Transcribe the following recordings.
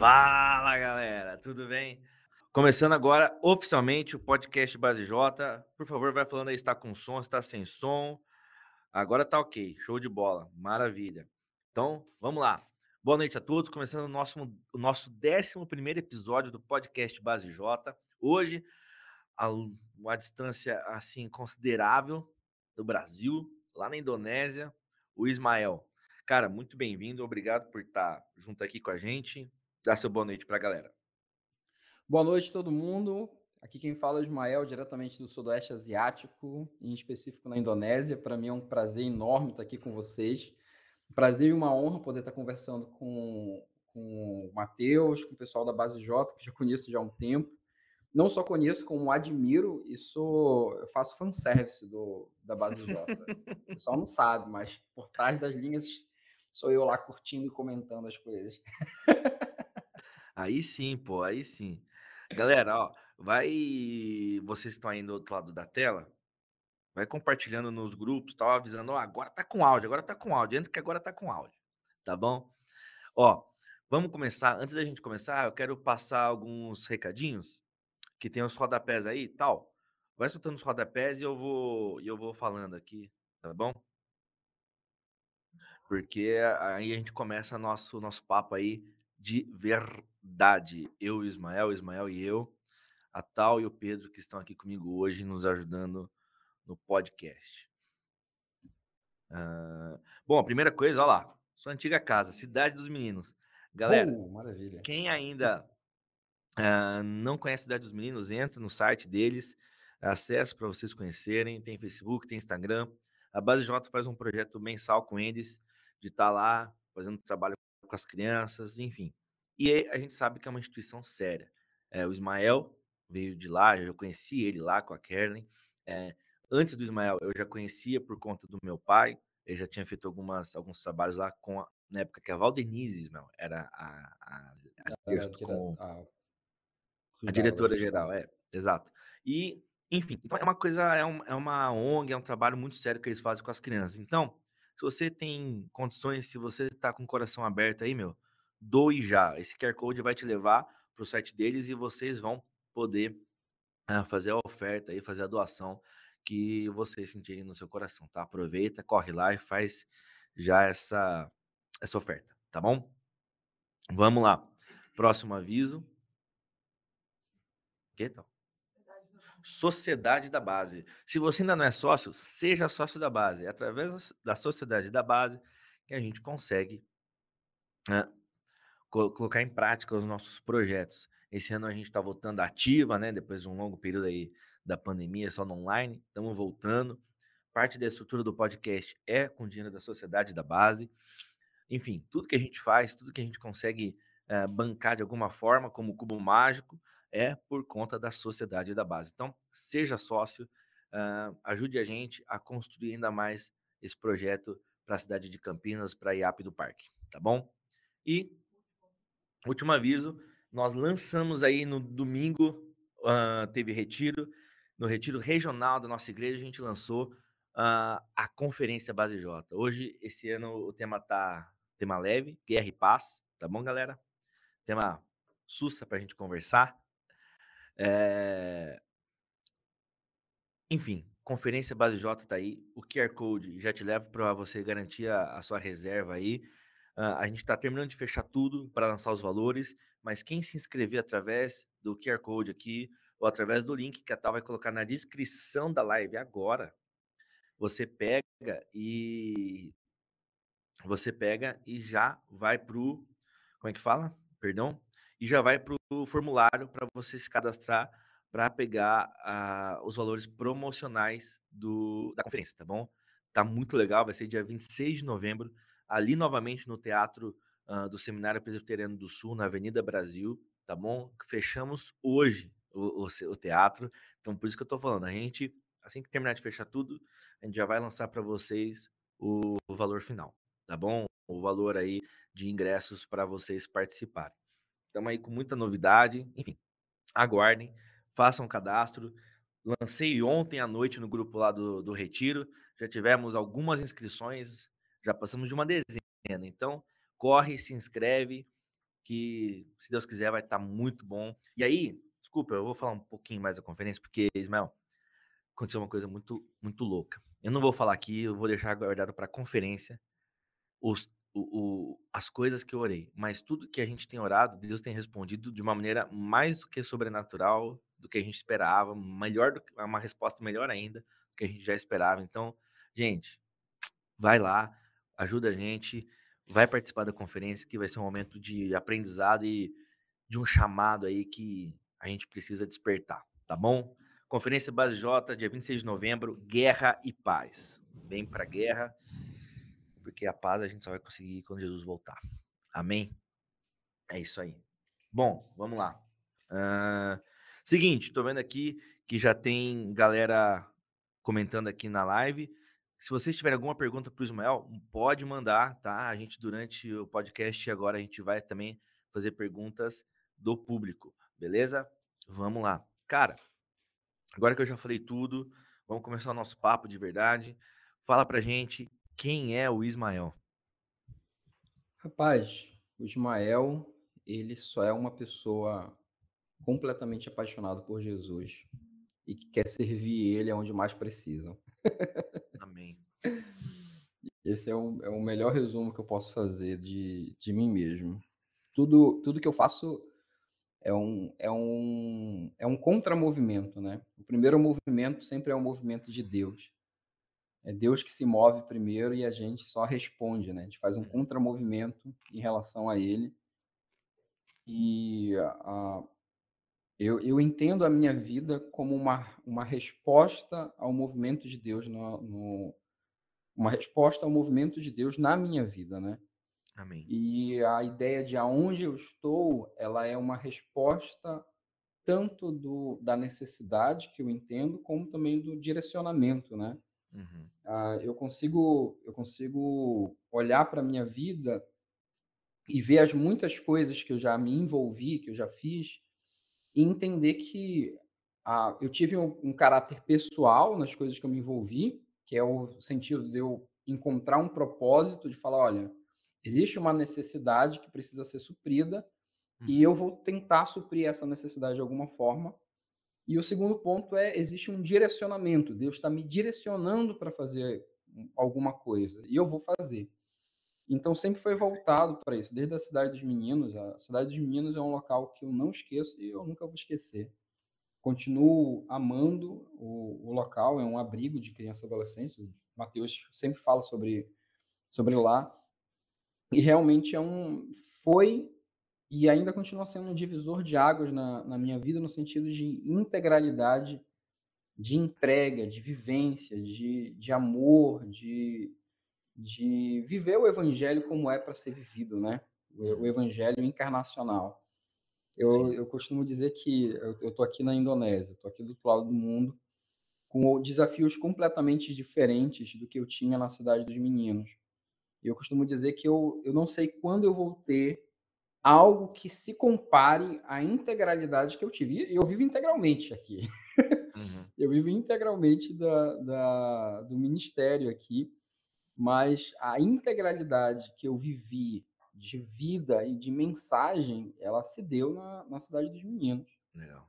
Fala galera, tudo bem? Começando agora oficialmente o podcast Base J. Por favor, vai falando aí está com som, está sem som. Agora tá ok, show de bola, maravilha. Então, vamos lá. Boa noite a todos, começando o nosso, o nosso 11 episódio do podcast Base J. Hoje, a uma distância assim considerável do Brasil, lá na Indonésia, o Ismael. Cara, muito bem-vindo, obrigado por estar junto aqui com a gente. Dá seu boa noite para a galera. Boa noite, todo mundo. Aqui quem fala é Ismael, diretamente do Sudoeste Asiático, em específico na Indonésia. Para mim é um prazer enorme estar aqui com vocês. prazer e uma honra poder estar conversando com, com o Matheus, com o pessoal da Base J, que já conheço já há um tempo. Não só conheço, como admiro e sou, eu faço fanservice do, da Base J. o pessoal não sabe, mas por trás das linhas sou eu lá curtindo e comentando as coisas. Aí sim, pô, aí sim. Galera, ó, vai. Vocês estão aí do outro lado da tela? Vai compartilhando nos grupos, tal, avisando, ó, agora tá com áudio, agora tá com áudio, entra que agora tá com áudio, tá bom? Ó, vamos começar. Antes da gente começar, eu quero passar alguns recadinhos que tem os rodapés aí e tal. Vai soltando os rodapés e eu vou, eu vou falando aqui, tá bom? Porque aí a gente começa nosso nosso papo aí de verdade. Eu, Ismael, Ismael e eu, a Tal e o Pedro que estão aqui comigo hoje nos ajudando no podcast. Uh, bom, a primeira coisa, olha lá, sua antiga casa, Cidade dos Meninos. Galera, uh, quem ainda uh, não conhece Cidade dos Meninos, entra no site deles, acesso para vocês conhecerem. Tem Facebook, tem Instagram. A Base J faz um projeto mensal com eles, de estar tá lá fazendo trabalho com as crianças, enfim. E a gente sabe que é uma instituição séria. É, o Ismael veio de lá, eu conheci ele lá com a Kerlin. É, antes do Ismael, eu já conhecia por conta do meu pai. Ele já tinha feito algumas, alguns trabalhos lá com a, na época que a Valdenise Ismael era a, a, a, a, a diretora geral, é, exato. E, enfim, então é uma coisa, é, um, é uma ONG, é um trabalho muito sério que eles fazem com as crianças. Então, se você tem condições, se você tá com o coração aberto aí, meu, doe já. Esse QR Code vai te levar para o site deles e vocês vão poder uh, fazer a oferta e fazer a doação que vocês sentirem no seu coração, tá? Aproveita, corre lá e faz já essa, essa oferta, tá bom? Vamos lá. Próximo aviso. Que tal? Sociedade da Base. Se você ainda não é sócio, seja sócio da base. É através da Sociedade da Base que a gente consegue né, colocar em prática os nossos projetos. Esse ano a gente está voltando ativa, né? Depois de um longo período aí da pandemia, só no online, estamos voltando. Parte da estrutura do podcast é com dinheiro da sociedade da base. Enfim, tudo que a gente faz, tudo que a gente consegue bancar de alguma forma, como o Cubo Mágico, é por conta da sociedade da base. Então, seja sócio, uh, ajude a gente a construir ainda mais esse projeto para a cidade de Campinas, para a IAP do Parque, tá bom? E, último aviso, nós lançamos aí no domingo, uh, teve retiro, no retiro regional da nossa igreja, a gente lançou uh, a Conferência Base J. Hoje, esse ano, o tema tá tema leve, guerra e paz, tá bom, galera? Tema sussa para a gente conversar. É... Enfim, Conferência Base J tá aí. O QR Code já te leva para você garantir a, a, sua reserva aí. Uh, a gente está terminando de fechar tudo para lançar os valores, mas quem se inscrever através do QR Code aqui ou através do link que a Tal vai colocar na descrição da live agora, você pega e você pega e já vai pro como é que fala? Perdão? E já vai pro formulário para você se cadastrar para pegar uh, os valores promocionais do, da conferência, tá bom? Tá muito legal, vai ser dia 26 de novembro, ali novamente no Teatro uh, do Seminário Presbiteriano do Sul, na Avenida Brasil, tá bom? Fechamos hoje o, o, o teatro, então por isso que eu tô falando, a gente, assim que terminar de fechar tudo, a gente já vai lançar para vocês o, o valor final, tá bom? O valor aí de ingressos para vocês participarem. Estamos aí com muita novidade, enfim, aguardem façam cadastro. Lancei ontem à noite no grupo lá do, do Retiro, já tivemos algumas inscrições, já passamos de uma dezena. Então, corre, se inscreve, que, se Deus quiser, vai estar tá muito bom. E aí, desculpa, eu vou falar um pouquinho mais da conferência, porque, Ismael, aconteceu uma coisa muito, muito louca. Eu não vou falar aqui, eu vou deixar guardado para a conferência os, o, o, as coisas que eu orei. Mas tudo que a gente tem orado, Deus tem respondido de uma maneira mais do que sobrenatural, do que a gente esperava, melhor do, uma resposta melhor ainda do que a gente já esperava. Então, gente, vai lá, ajuda a gente, vai participar da conferência, que vai ser um momento de aprendizado e de um chamado aí que a gente precisa despertar, tá bom? Conferência Base J, dia 26 de novembro, Guerra e Paz. Vem pra guerra, porque a paz a gente só vai conseguir quando Jesus voltar. Amém? É isso aí. Bom, vamos lá. Uh, seguinte, tô vendo aqui que já tem galera comentando aqui na live. Se vocês tiverem alguma pergunta para o Ismael, pode mandar, tá? A gente, durante o podcast, agora a gente vai também fazer perguntas do público, beleza? Vamos lá. Cara, Agora que eu já falei tudo, vamos começar o nosso papo de verdade. Fala pra gente quem é o Ismael. Rapaz, o Ismael, ele só é uma pessoa completamente apaixonada por Jesus e que quer servir ele onde mais precisam. Amém. Esse é o, é o melhor resumo que eu posso fazer de, de mim mesmo. Tudo, tudo que eu faço é um, é um, é um contramovimento, né? O primeiro movimento sempre é um movimento de Deus. É Deus que se move primeiro e a gente só responde, né? A gente faz um contramovimento em relação a Ele. E a, eu, eu entendo a minha vida como uma, uma resposta ao movimento de Deus, no, no, uma resposta ao movimento de Deus na minha vida, né? Amém. E a ideia de aonde eu estou, ela é uma resposta tanto do, da necessidade que eu entendo, como também do direcionamento, né? Uhum. Ah, eu consigo eu consigo olhar para a minha vida e ver as muitas coisas que eu já me envolvi, que eu já fiz, e entender que ah, eu tive um, um caráter pessoal nas coisas que eu me envolvi, que é o sentido de eu encontrar um propósito, de falar, olha, Existe uma necessidade que precisa ser suprida uhum. e eu vou tentar suprir essa necessidade de alguma forma. E o segundo ponto é: existe um direcionamento. Deus está me direcionando para fazer alguma coisa e eu vou fazer. Então sempre foi voltado para isso, desde a Cidade dos Meninos. A Cidade dos Meninos é um local que eu não esqueço e eu nunca vou esquecer. Continuo amando o, o local, é um abrigo de criança e adolescente. O Mateus sempre fala sobre, sobre lá. E realmente é um, foi e ainda continua sendo um divisor de águas na, na minha vida, no sentido de integralidade, de entrega, de vivência, de, de amor, de, de viver o evangelho como é para ser vivido, né? O, o, evangelho encarnacional. Eu, eu costumo dizer que eu estou aqui na Indonésia, estou aqui do outro lado do mundo, com desafios completamente diferentes do que eu tinha na cidade dos meninos. E eu costumo dizer que eu, eu não sei quando eu vou ter algo que se compare à integralidade que eu tive. E eu vivo integralmente aqui. Uhum. eu vivo integralmente da, da, do ministério aqui, mas a integralidade que eu vivi de vida e de mensagem, ela se deu na, na Cidade dos Meninos. Legal.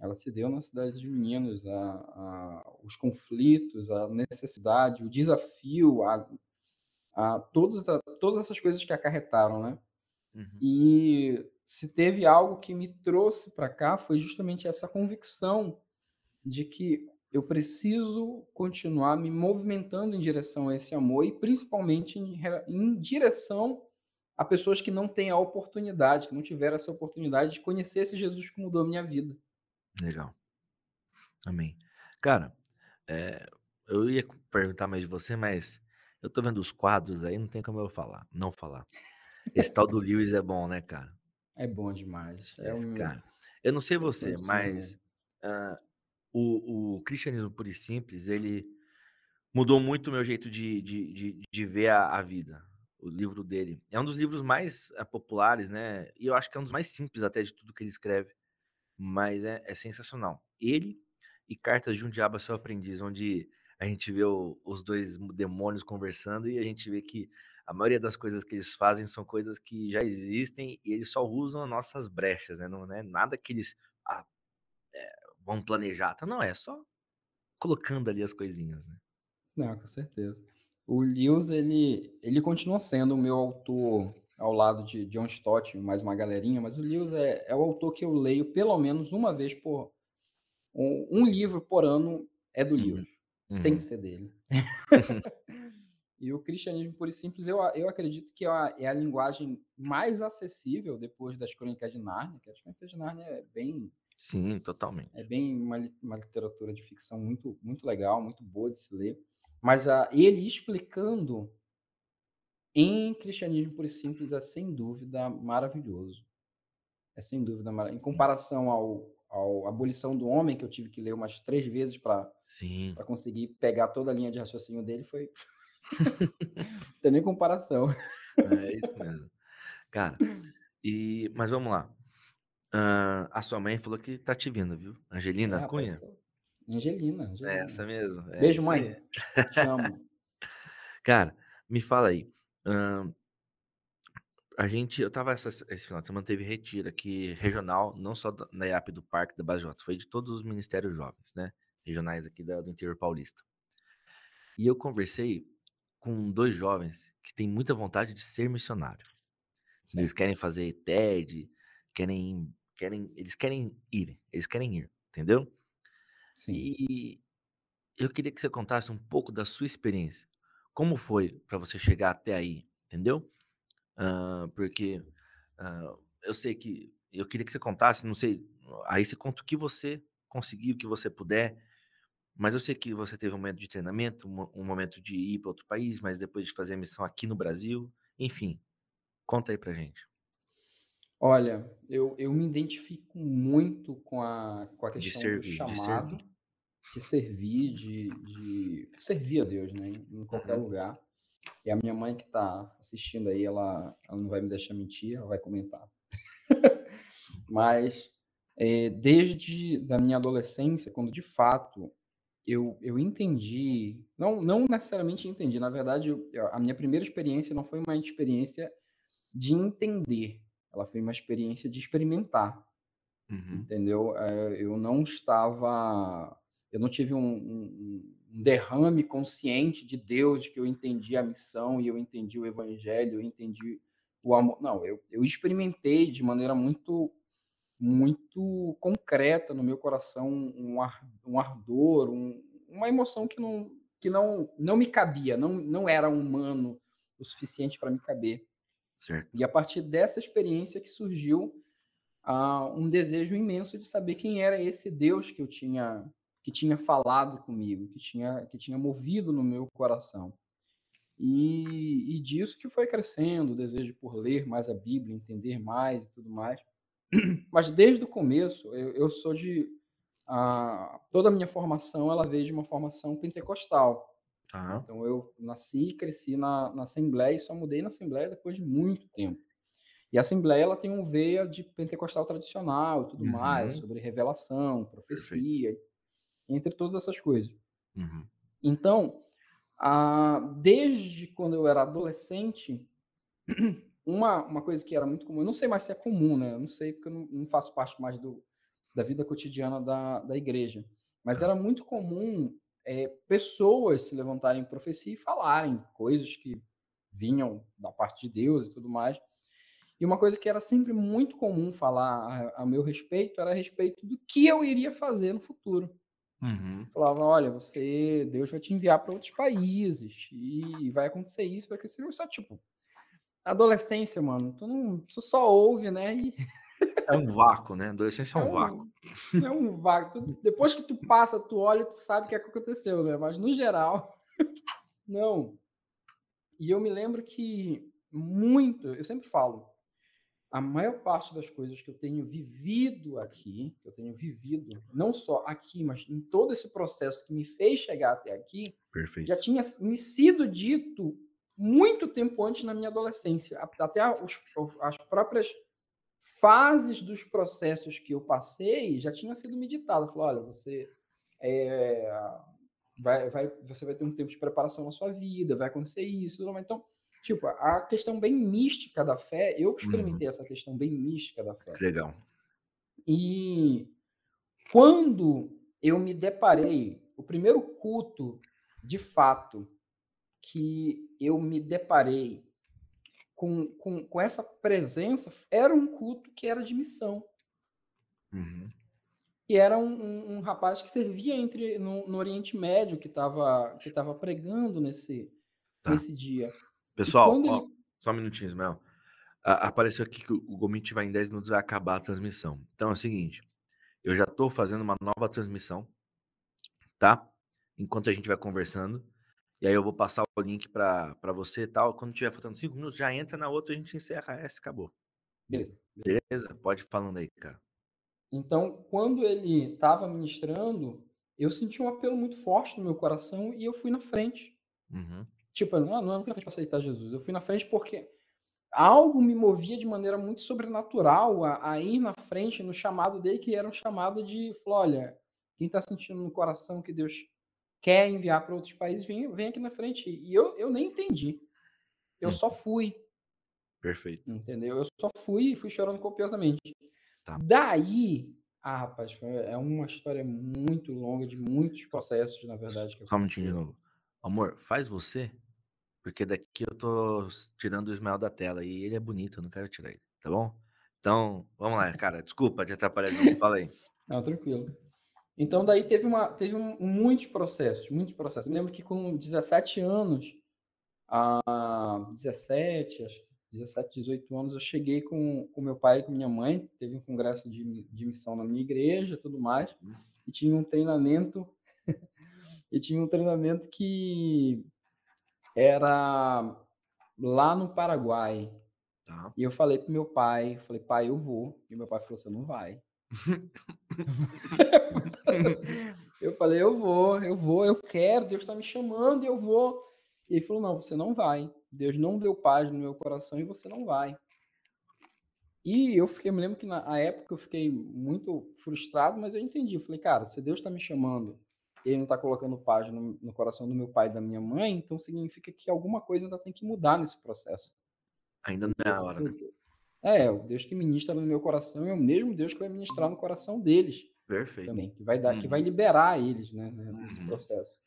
Ela se deu na Cidade dos Meninos, a, a, os conflitos, a necessidade, o desafio, a, a todas, a, todas essas coisas que acarretaram, né? Uhum. E se teve algo que me trouxe para cá foi justamente essa convicção de que eu preciso continuar me movimentando em direção a esse amor e principalmente em, em direção a pessoas que não têm a oportunidade, que não tiveram essa oportunidade de conhecer esse Jesus que mudou a minha vida. Legal. Amém. Cara, é, eu ia perguntar mais de você, mas eu tô vendo os quadros aí, não tem como eu falar, não falar. Esse tal do Lewis é bom, né, cara? É bom demais. É Esse um... cara. Eu não sei você, mas uh, o, o cristianismo puro e simples, ele mudou muito o meu jeito de, de, de, de ver a, a, vida. O livro dele. É um dos livros mais uh, populares, né? E eu acho que é um dos mais simples até de tudo que ele escreve. Mas é, é sensacional. Ele e Cartas de um Diabo a Seu Aprendiz, onde a gente vê o, os dois demônios conversando e a gente vê que a maioria das coisas que eles fazem são coisas que já existem e eles só usam as nossas brechas, né? Não é nada que eles ah, é, vão planejar, tá? não, é só colocando ali as coisinhas, né? Não, com certeza. O Lewis, ele, ele continua sendo o meu autor ao lado de John Stott, mais uma galerinha, mas o Lewis é, é o autor que eu leio pelo menos uma vez por... Um, um livro por ano é do uhum. Lewis. Uhum. Tem que ser dele. e o cristianismo puro e simples, eu, eu acredito que é a, é a linguagem mais acessível depois das Crônicas de Nárnia, que as Crônicas de Nárnia é bem... Sim, totalmente. É bem uma, uma literatura de ficção muito, muito legal, muito boa de se ler. Mas a, ele explicando em cristianismo puro e simples é sem dúvida maravilhoso. É sem dúvida maravilhoso. Em comparação ao, ao abolição do homem, que eu tive que ler umas três vezes para conseguir pegar toda a linha de raciocínio dele, foi. Não tem nem comparação. É isso mesmo. Cara, e, mas vamos lá. Uh, a sua mãe falou que tá te vindo, viu? Angelina é, Cunha? Angelina, Angelina. É essa mesmo. É Beijo, mãe. Te amo. Cara, me fala aí. Uh, a gente, eu tava essa, esse final de semana, teve retiro aqui regional, não só da, na IAP do Parque da J, foi de todos os ministérios jovens, né? Regionais aqui da, do interior paulista. E eu conversei com dois jovens que têm muita vontade de ser missionário. Sim. Eles querem fazer TED, querem, querem, eles querem ir, eles querem ir, entendeu? Sim. E eu queria que você contasse um pouco da sua experiência. Como foi para você chegar até aí, entendeu? Uh, porque uh, eu sei que eu queria que você contasse, não sei, aí você conta o que você conseguiu, o que você puder, mas eu sei que você teve um momento de treinamento, um, momento de ir para outro país, mas depois de fazer a missão aqui no Brasil, enfim, conta aí pra gente. Olha, eu, eu me identifico muito com a, com a questão servir, do chamado, de servir, de, servir, de, de servir a Deus, né, em qualquer uhum. lugar. E a minha mãe que está assistindo aí, ela, ela não vai me deixar mentir, ela vai comentar. Mas é, desde da minha adolescência, quando de fato eu, eu entendi, não, não necessariamente entendi, na verdade, eu, a minha primeira experiência não foi uma experiência de entender, ela foi uma experiência de experimentar, uhum. entendeu? É, eu não estava, eu não tive um, um, um derrame consciente de Deus, de que eu entendi a missão e eu entendi o evangelho, eu entendi o amor. Não, eu, eu experimentei de maneira muito muito concreta no meu coração um, ar, um ardor, um, uma emoção que não que não não me cabia, não não era humano o suficiente para me caber. Certo. E a partir dessa experiência que surgiu uh, um desejo imenso de saber quem era esse Deus que eu tinha que tinha falado comigo, que tinha, que tinha movido no meu coração. E, e disso que foi crescendo, o desejo por ler mais a Bíblia, entender mais e tudo mais. Mas desde o começo, eu, eu sou de. A, toda a minha formação ela veio de uma formação pentecostal. Ah. Então eu nasci e cresci na, na Assembleia e só mudei na Assembleia depois de muito tempo. E a Assembleia ela tem um veia de pentecostal tradicional e tudo uhum. mais, sobre revelação, profecia, Perfeito entre todas essas coisas. Uhum. Então, a, desde quando eu era adolescente, uma, uma coisa que era muito comum, eu não sei mais se é comum, né? Eu não sei porque eu não, não faço parte mais do, da vida cotidiana da, da igreja, mas tá. era muito comum é, pessoas se levantarem em profecia e falarem coisas que vinham da parte de Deus e tudo mais. E uma coisa que era sempre muito comum falar a, a meu respeito era a respeito do que eu iria fazer no futuro. Uhum. Falava, olha, você, Deus vai te enviar para outros países e vai acontecer isso, vai acontecer isso. Só tipo, adolescência, mano, tu não, tu só ouve, né? E... É um vácuo, né? Adolescência é um, é um vácuo. É um vácuo. Tu, depois que tu passa, tu olha, tu sabe o que, é que aconteceu, né? Mas no geral, não. E eu me lembro que muito, eu sempre falo, a maior parte das coisas que eu tenho vivido aqui, que eu tenho vivido, não só aqui, mas em todo esse processo que me fez chegar até aqui, Perfeito. já tinha me sido dito muito tempo antes na minha adolescência. Até os, as próprias fases dos processos que eu passei já tinha sido meditado. Falou, olha, você é, vai, vai, você vai ter um tempo de preparação na sua vida, vai acontecer isso. Então, tipo, a questão bem mística da fé, eu experimentei uhum. essa questão bem mística da fé. Legal. E quando eu me deparei, o primeiro culto, de fato, que eu me deparei com, com, com essa presença, era um culto que era de missão. Uhum. E era um, um, um, rapaz que servia entre no, no Oriente Médio, que estava que tava pregando nesse, tá. nesse dia. Pessoal, ó, ele... só um minutinho, Ismael. apareceu aqui que o Gomit vai em 10 minutos vai acabar a transmissão. Então é o seguinte, eu já estou fazendo uma nova transmissão, tá? Enquanto a gente vai conversando. E aí eu vou passar o link para você e tal. Quando tiver faltando 5 minutos, já entra na outra e a gente encerra essa acabou. Beleza. Beleza? Pode falando aí, cara. Então, quando ele estava ministrando, eu senti um apelo muito forte no meu coração e eu fui na frente. Uhum. Tipo, não, não fui na frente para aceitar Jesus, eu fui na frente porque algo me movia de maneira muito sobrenatural a, a, ir na frente no chamado dele, que era um chamado de, olha, quem está sentindo no coração que Deus quer enviar para outros países, vem, vem aqui na frente. E eu, eu nem entendi. Eu uhum. só fui. Perfeito. Entendeu? Eu só fui e fui chorando copiosamente. Tá. Daí, ah, rapaz, foi, é uma história muito longa, de muitos processos, na verdade. Que Só um minutinho de novo. Amor, faz você, porque daqui eu tô tirando o Ismael da tela e ele é bonito, eu não quero tirar ele, tá bom? Então, vamos lá, cara. Desculpa te atrapalhar de novo, fala aí. Não, tranquilo. Então, daí teve, uma, teve um, muitos processos, muitos processos. Eu lembro que com 17 anos, a 17, acho 17, 18 anos, eu cheguei com, com meu pai e com minha mãe, teve um congresso de, de missão na minha igreja tudo mais, uhum. e tinha um treinamento, e tinha um treinamento que era lá no Paraguai. Tá. E eu falei pro meu pai, falei, pai, eu vou. E meu pai falou, você não vai. eu falei, eu vou, eu vou, eu quero, Deus está me chamando, eu vou. E ele falou, não, você não vai. Deus não deu paz no meu coração e você não vai. E eu fiquei, me lembro que na época eu fiquei muito frustrado, mas eu entendi. Eu falei, cara, se Deus está me chamando e ele não está colocando paz no, no, coração do meu pai e da minha mãe, então significa que alguma coisa ainda tem que mudar nesse processo. Ainda não é a hora, né? É, o Deus que ministra no meu coração é o mesmo Deus que vai ministrar no coração deles. Perfeito. Também, que vai dar, uhum. que vai liberar eles, né, nesse uhum. processo.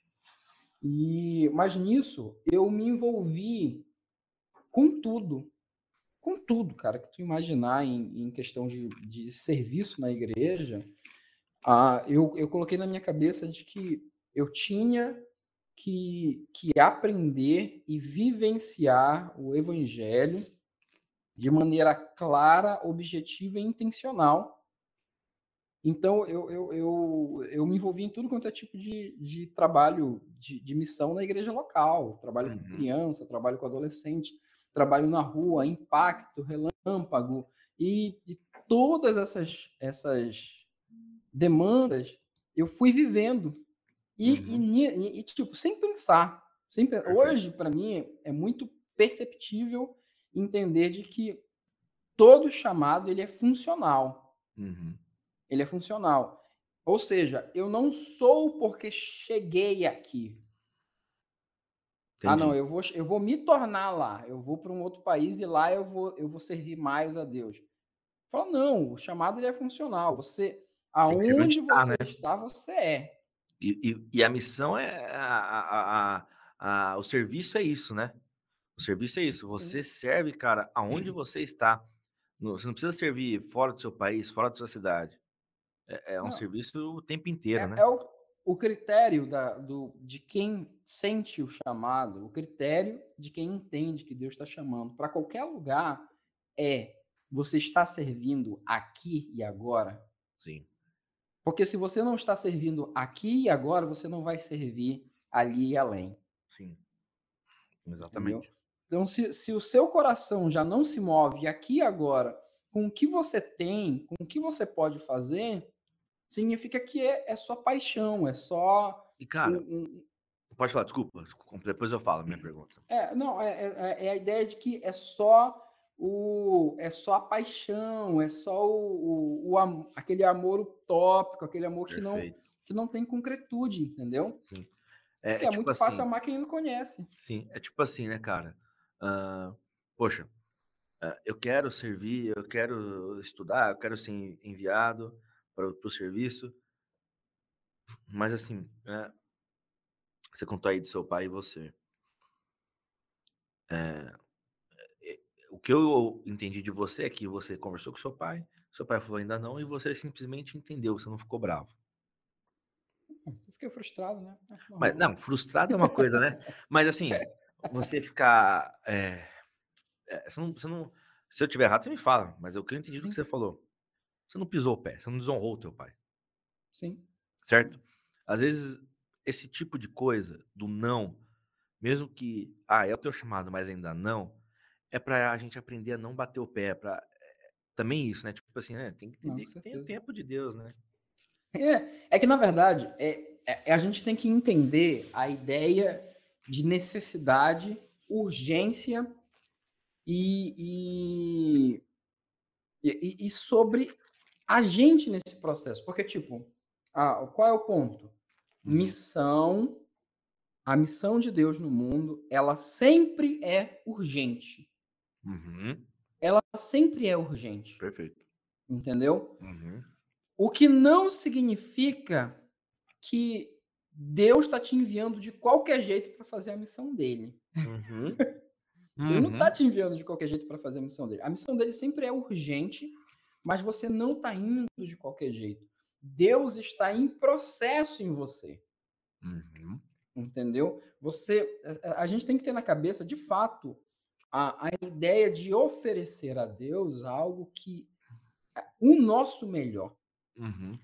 E, mas nisso eu me envolvi com tudo, com tudo, cara, que tu imaginar em, em questão de, de serviço na igreja. Ah, eu, eu coloquei na minha cabeça de que eu tinha que, que aprender e vivenciar o evangelho de maneira clara, objetiva e intencional então, eu, eu, eu, eu me envolvi em tudo quanto é tipo de, de trabalho, de, de missão na igreja local. Trabalho uhum. com criança, trabalho com adolescente, trabalho na rua, impacto, relâmpago. E, e todas essas, essas demandas eu fui vivendo. E, uhum. e, e, tipo, sem pensar. Sem, hoje, para mim, é muito perceptível entender de que todo chamado ele é funcional. Uhum ele é funcional. Ou seja, eu não sou porque cheguei aqui. Entendi. Ah, não, eu vou, eu vou me tornar lá. Eu vou para um outro país e lá eu vou, eu vou servir mais a Deus. Fala, não, o chamado ele é funcional. Você, aonde você tá, né? está, você é. E, e, e, a missão é a, a, a, o serviço é isso, né? O serviço é isso. Você Sim. serve, cara, aonde você está. Você não precisa servir fora do seu país, fora da sua cidade. É, é um Não. serviço o tempo inteiro, É, né? é o, o critério da, do, de quem sente o chamado, o critério de quem entende que Deus está chamando para qualquer lugar é você está servindo aqui e agora? Sim. Porque se você não está servindo aqui e agora, você não vai servir ali e além. Sim. Exatamente. Entendeu? Então, se, se o seu coração já não se move aqui e agora com o que você tem, com o que você pode fazer, significa que é, é só paixão, é só. E, cara, um, um... pode falar, desculpa, depois eu falo a minha pergunta. É, não, é, é, é, a ideia de que é só o é só a paixão, é só o, o, o aquele amor utópico, aquele amor que não, que não tem concretude, entendeu? Sim. É, é, é tipo muito assim, fácil a máquina não conhece. Sim, é tipo assim, né, cara? Uh, poxa, uh, eu quero servir, eu quero estudar, eu quero ser enviado para o serviço. Mas assim, é, você contou aí do seu pai e você. É, o que eu entendi de você é que você conversou com seu pai, seu pai falou ainda não, e você simplesmente entendeu, você não ficou bravo. Eu fiquei frustrado, né? É Mas, não, frustrado é uma coisa, né? Mas assim, você ficar. É, é, você não, você não, se eu tiver errado, você me fala, mas eu entendi do que você falou. Você não pisou o pé, você não desonrou o teu pai. Sim. Certo? Às vezes, esse tipo de coisa, do não, mesmo que, ah, é o teu chamado, mas ainda não, é para a gente aprender a não bater o pé, para é, também isso, né? Tipo assim, né? tem que entender não, que tem o tempo de Deus, né? É, é que na verdade é, é, a gente tem que entender a ideia de necessidade, urgência e, e, e, e sobre a gente nesse processo. Porque, tipo, ah, qual é o ponto? Uhum. Missão, a missão de Deus no mundo, ela sempre é urgente. Uhum. Ela sempre é urgente. Perfeito. Entendeu? Uhum. O que não significa que Deus está te enviando de qualquer jeito para fazer a missão dele. Uhum. Ele não está uhum. te enviando de qualquer jeito para fazer a missão dele. A missão dele sempre é urgente, mas você não está indo de qualquer jeito. Deus está em processo em você. Uhum. Entendeu? Você, a gente tem que ter na cabeça, de fato, a, a ideia de oferecer a Deus algo que é o nosso melhor. Uhum.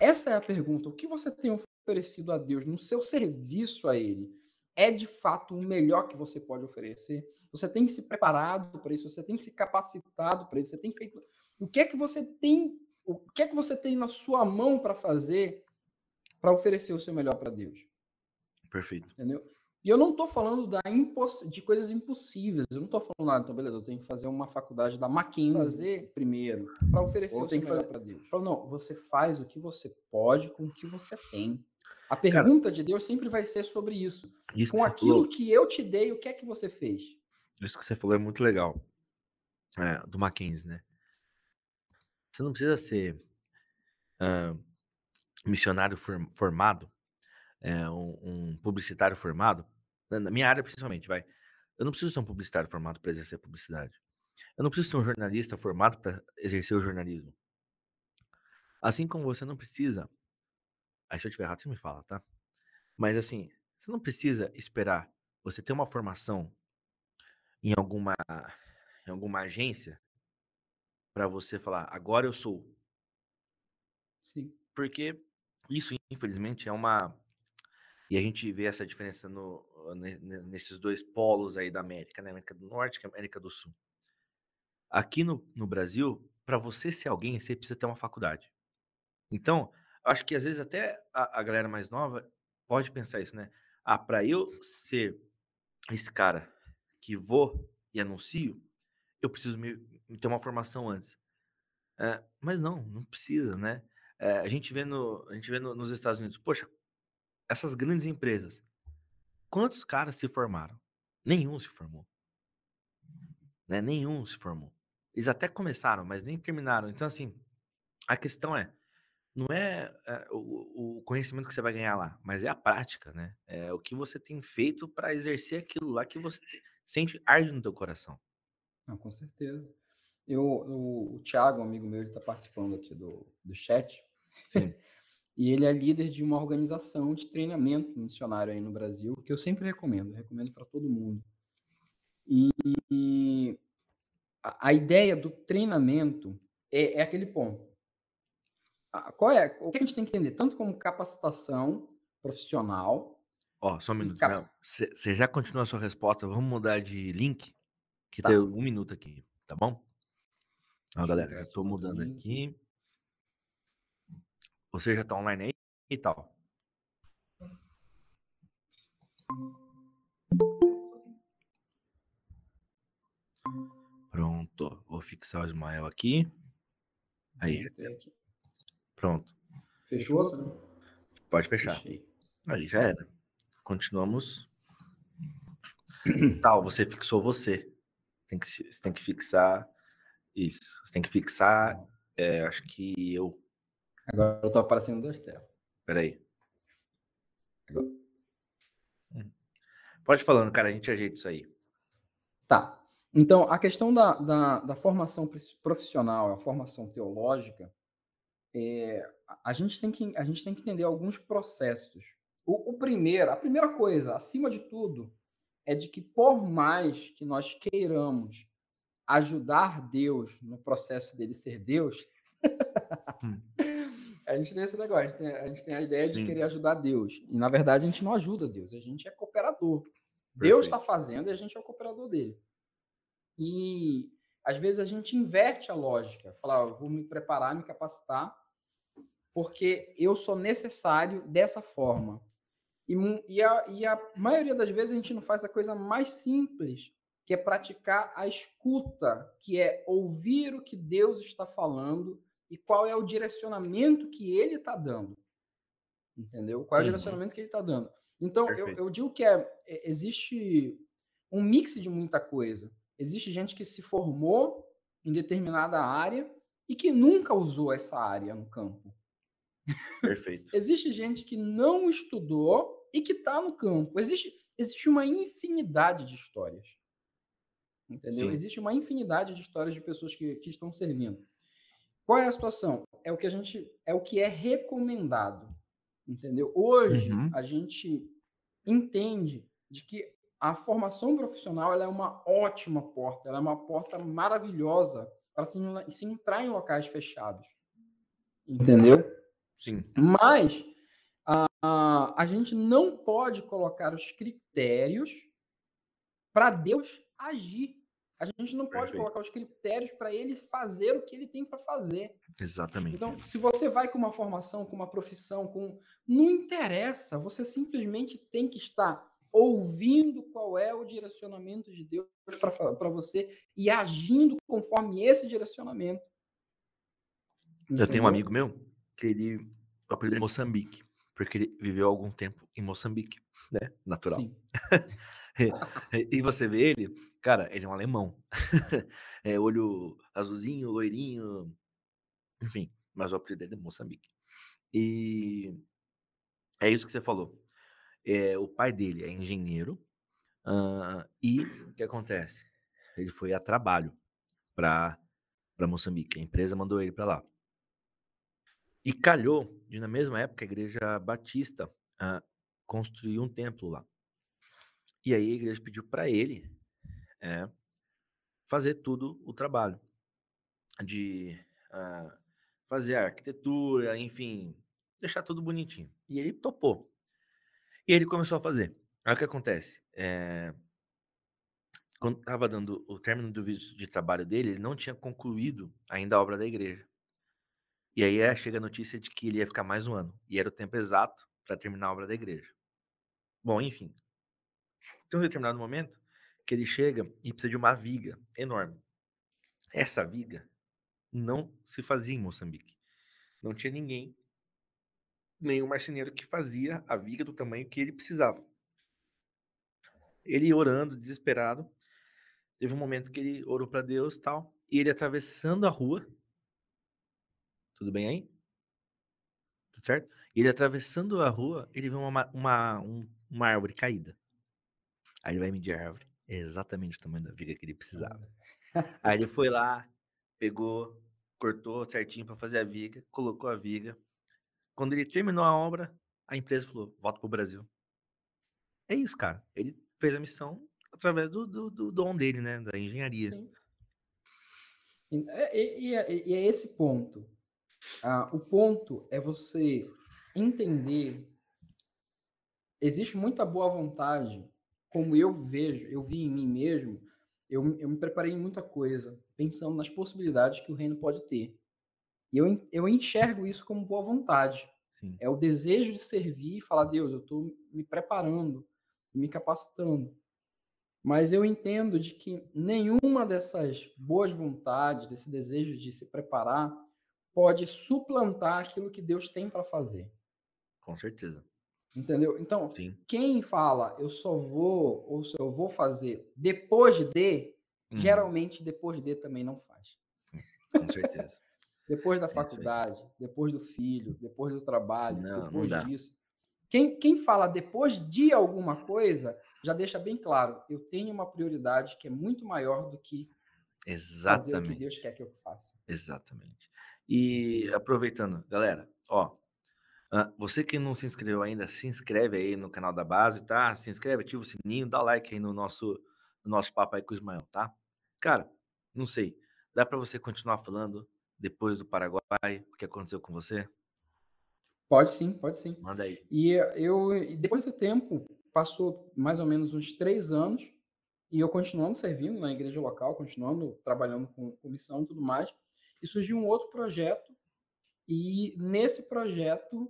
Essa é a pergunta. O que você tem oferecido a Deus no seu serviço a Ele é de fato o melhor que você pode oferecer? Você tem se preparado para isso? Você tem se capacitado para isso? Você tem feito? O que é que você tem? O que é que você tem na sua mão para fazer para oferecer o seu melhor para Deus? Perfeito. Entendeu? E eu não estou falando da imposs... de coisas impossíveis. Eu não estou falando, ah, então beleza, eu tenho que fazer uma faculdade da Mackenzie fazer primeiro para oferecer o que fazer para Deus. Falo, não, você faz o que você pode com o que você tem. A pergunta Cara, de Deus sempre vai ser sobre isso. isso com aquilo falou, que eu te dei, o que é que você fez? Isso que você falou é muito legal. É, do Mackenzie, né? Você não precisa ser missionário formado é, um, um, publicitário formado, na minha área principalmente, vai. Eu não preciso ser um publicitário formado para exercer publicidade. Eu não preciso ser um jornalista formado para exercer o jornalismo. Assim como você não precisa. Aí se eu estiver errado, você me fala, tá? Mas assim, você não precisa esperar você ter uma formação em alguma, em alguma agência para você falar, agora eu sou. Sim. Porque isso, infelizmente, é uma e a gente vê essa diferença no, nesses dois polos aí da América, né? América do Norte e América do Sul. Aqui no, no Brasil, para você ser alguém, você precisa ter uma faculdade. Então, acho que às vezes até a, a galera mais nova pode pensar isso, né? Ah, para eu ser esse cara que vou e anuncio, eu preciso me, me ter uma formação antes. É, mas não, não precisa, né? É, a gente vê, no, a gente vê no, nos Estados Unidos, poxa, essas grandes empresas, quantos caras se formaram? Nenhum se formou. Né? Nenhum se formou. Eles até começaram, mas nem terminaram. Então, assim, a questão é, não é, é o, o, conhecimento que você vai ganhar lá, mas é a prática, né? É o que você tem feito para exercer aquilo lá que você sente arde no teu coração. Não, com certeza. Eu, o, o Thiago, um amigo meu, ele está participando aqui do, do chat. Sim. E ele é líder de uma organização de treinamento missionário aí no Brasil, que eu sempre recomendo, recomendo para todo mundo. E a, a, ideia do treinamento é, é aquele ponto. A, qual é? O que a gente tem que entender? Tanto como capacitação profissional. Ó, oh, só um minuto. Você já continua a sua resposta? Vamos mudar de link, que tá. deu um minuto aqui, tá bom? Ó, galera, já estou mudando aqui. Você já está online aí e tal? Pronto. Vou fixar o Ismael aqui. Aí. Pronto. Fechou outro? Pode fechar. Fechei. Aí já era. continuamos. Tal, você fixou você. Tem que, você tem que fixar isso. Você tem que fixar, é, acho que eu. Agora eu tô aparecendo dois telas. Peraí. Agora. Hum. Pode falando, cara, a gente ajeita isso aí. Tá. Então, a questão da, da, da formação profissional, a formação teológica, é, a, gente tem que, a gente tem que entender alguns processos. O, o primeiro, a primeira coisa, acima de tudo, é de que por mais que nós queiramos ajudar Deus no processo dele ser Deus, hum. a gente tem esse negócio, a gente tem a, gente tem a ideia Sim. de querer ajudar Deus. E na verdade a gente não ajuda Deus, a gente é cooperador. Perfeito. Deus está fazendo e a gente é o cooperador dele. E às vezes a gente inverte a lógica, falar, vou me preparar, me capacitar, porque eu sou necessário dessa forma. E, e, a, e a maioria das vezes a gente não faz a coisa mais simples, que é praticar a escuta, que é ouvir o que Deus está falando e qual é o direcionamento que ele está dando. Entendeu? Qual é o uhum. direcionamento que ele está dando. Então, eu, eu, digo que é, é, existe um mix de muita coisa. Existe gente que se formou em determinada área e que nunca usou essa área no campo. Perfeito. existe gente que não estudou e que está no campo. Existe, existe uma infinidade de histórias. Entendeu? Sim. Existe uma infinidade de histórias de pessoas que, que estão servindo. Qual é a situação? É o que a gente é o que é recomendado. Entendeu? Hoje uhum. a gente entende de que a formação profissional é uma ótima porta, ela é uma porta maravilhosa para se, se entrar em locais fechados. Entendeu? Sim. Mas a, a gente não pode colocar os critérios para Deus agir. A gente não pode Perfeito. colocar os critérios para ele fazer o que ele tem para fazer. Exatamente. Então, se você vai com uma formação, com uma profissão, com não interessa, você simplesmente tem que estar ouvindo qual é o direcionamento de Deus para você e agindo conforme esse direcionamento. Entendeu? Eu tenho um amigo meu que ele aprendeu em Moçambique, porque ele viveu algum tempo em Moçambique, né? Natural. e você vê ele, cara, ele é um alemão. é olho azulzinho, loirinho, enfim, mas o apelido dele é Moçambique. E é isso que você falou. É, o pai dele é engenheiro uh, e o que acontece? Ele foi a trabalho para Moçambique. A empresa mandou ele para lá. E calhou de na mesma época a igreja batista uh, construiu um templo lá. E aí a igreja pediu para ele é, fazer tudo o trabalho de uh, fazer a arquitetura, enfim, deixar tudo bonitinho. E ele topou. E ele começou a fazer. Aí o que acontece? É, quando estava dando o término do vídeo de trabalho dele, ele não tinha concluído ainda a obra da igreja. E aí é, chega a notícia de que ele ia ficar mais um ano. E era o tempo exato para terminar a obra da igreja. Bom, enfim. Tem um determinado momento que ele chega e precisa de uma viga enorme. Essa viga não se fazia em Moçambique. Não tinha ninguém, nenhum marceneiro que fazia a viga do tamanho que ele precisava. Ele orando, desesperado, teve um momento que ele orou para Deus tal, e ele atravessando a rua, tudo bem aí? Tudo certo? Ele atravessando a rua, ele vê uma, uma, um, uma árvore caída. Aí ele vai medir a árvore. É exatamente o tamanho da viga que ele precisava. Aí ele foi lá, pegou, cortou certinho para fazer a viga, colocou a viga. Quando ele terminou a obra, a empresa falou: volta pro Brasil. É isso, cara. Ele fez a missão através do, do, do dom dele, né? Da engenharia. Sim. É, e, e, é, e, é esse ponto. Ah, o ponto é você entender. Existe muita boa vontade como eu vejo, eu vi em mim mesmo, eu, eu me preparei em muita coisa, pensando nas possibilidades que o reino pode ter. E eu, eu enxergo isso como boa vontade. Sim. É o desejo de servir e falar, Deus, eu estou me preparando, me capacitando. Mas eu entendo de que nenhuma dessas boas vontades, desse desejo de se preparar, pode suplantar aquilo que Deus tem para fazer. Com certeza. Entendeu? Então, Sim. quem fala eu só vou ou se eu vou fazer depois de, uhum. geralmente depois de também não faz. Sim, com certeza. depois da faculdade, depois do filho, depois do trabalho, não, depois não disso. Quem, quem fala depois de alguma coisa já deixa bem claro, eu tenho uma prioridade que é muito maior do que Exatamente. fazer o que Deus quer que eu faça. Exatamente. E aproveitando, galera, ó, ah, você que não se inscreveu ainda, se inscreve aí no canal da base, tá? Se inscreve, ativa o sininho, dá like aí no nosso, no nosso papo aí com o Ismael, tá? Cara, não sei, dá para você continuar falando depois do Paraguai, o que aconteceu com você? Pode sim, pode sim. Manda aí. E eu, depois desse tempo, passou mais ou menos uns três anos, e eu continuando servindo na igreja local, continuando trabalhando com, com missão e tudo mais, e surgiu um outro projeto, e nesse projeto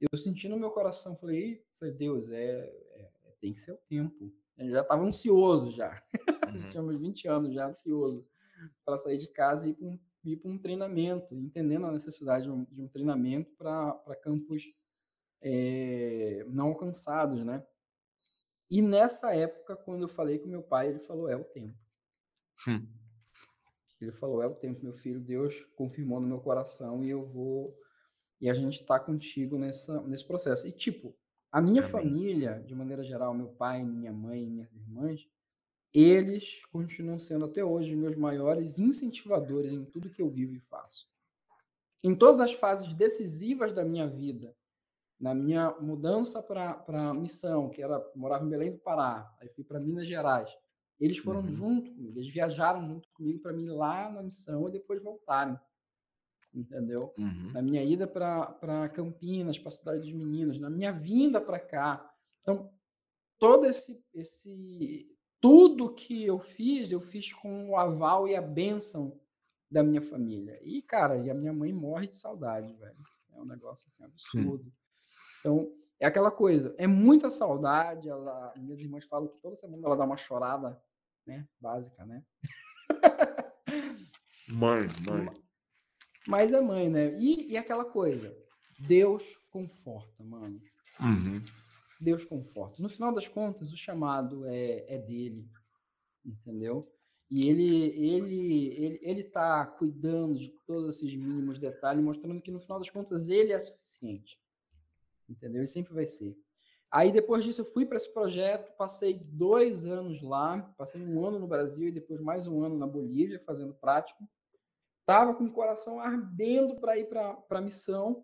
eu senti no meu coração, falei, Deus, é, é, tem que ser o tempo. Eu já estava ansioso já. Uhum. Tínhamos 20 anos já ansioso para sair de casa e ir para um, um, treinamento, entendendo a necessidade de um, de um treinamento para campos é, não alcançados, né? E nessa época, quando eu falei com meu pai, ele falou, é o tempo. Hum. Ele falou, é o tempo, meu filho, Deus confirmou no meu coração e eu vou e a gente está contigo nessa, nesse processo. E, tipo, a minha Amém. família, de maneira geral, meu pai, minha mãe, minhas irmãs, eles continuam sendo até hoje meus maiores incentivadores em tudo que eu vivo e faço. Em todas as fases decisivas da minha vida, na minha mudança para a missão, que era morava em Belém do Pará, aí fui para Minas Gerais. Eles foram uhum. junto comigo, eles viajaram junto comigo para mim lá na missão e depois voltarem entendeu? Uhum. Na minha ida para Campinas, para a cidade dos meninos, na minha vinda para cá. Então, todo esse, esse. Tudo que eu fiz, eu fiz com o aval e a bênção da minha família. E, cara, e a minha mãe morre de saudade, velho. É um negócio assim absurdo. Sim. Então, é aquela coisa, é muita saudade. Ela, minhas irmãs falam que toda semana ela dá uma chorada, né? Básica, né? Mãe, mãe. Mas é mãe, né? E, e aquela coisa, Deus conforta, mano. Uhum. Deus conforta. No final das contas, o chamado é, é dele, entendeu? E ele, ele, ele, ele tá cuidando de todos esses mínimos detalhes, mostrando que no final das contas ele é suficiente, entendeu? Ele sempre vai ser. Aí depois disso eu fui para esse projeto, passei dois anos lá, passei um ano no Brasil e depois mais um ano na Bolívia fazendo prático. Estava com o coração ardendo para ir para a missão.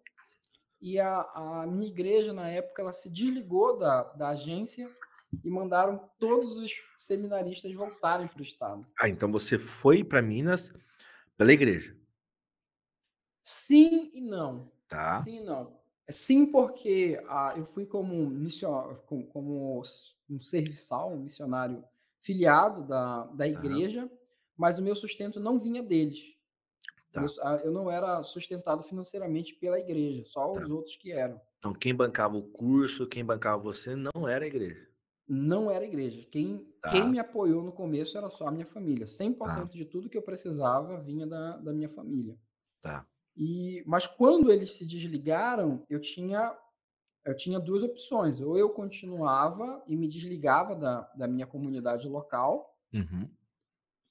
E a, a minha igreja, na época, ela se desligou da, da agência e mandaram todos os seminaristas voltarem para o estado. Ah, então você foi para Minas pela igreja? Sim e não. Tá. Sim e não. Sim, porque ah, eu fui como, mission, como, como um serviçal, um missionário filiado da, da tá. igreja, tá. mas o meu sustento não vinha deles. Tá. Eu, ah, eu, não era sustentado financeiramente pela igreja, só tá. os outros que eram. Então, quem bancava o curso, quem bancava você, não era a igreja? Não era a igreja. Quem, tá. quem me apoiou no começo era só a minha família. 100% tá. de tudo que eu precisava vinha da, da minha família. Tá. E, mas quando eles se desligaram, eu tinha eu tinha duas opções. Ou eu continuava e me desligava da, da minha comunidade local, uhum.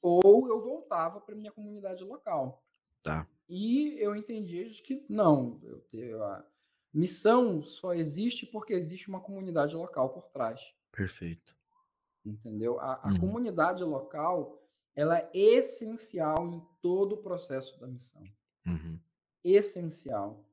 ou eu voltava para minha comunidade local. Tá. E eu entendi que não, eu, a missão só existe porque existe uma comunidade local por trás. Perfeito. Entendeu? A, a uhum. comunidade local ela é essencial em todo o processo da missão. Uhum. Essencial.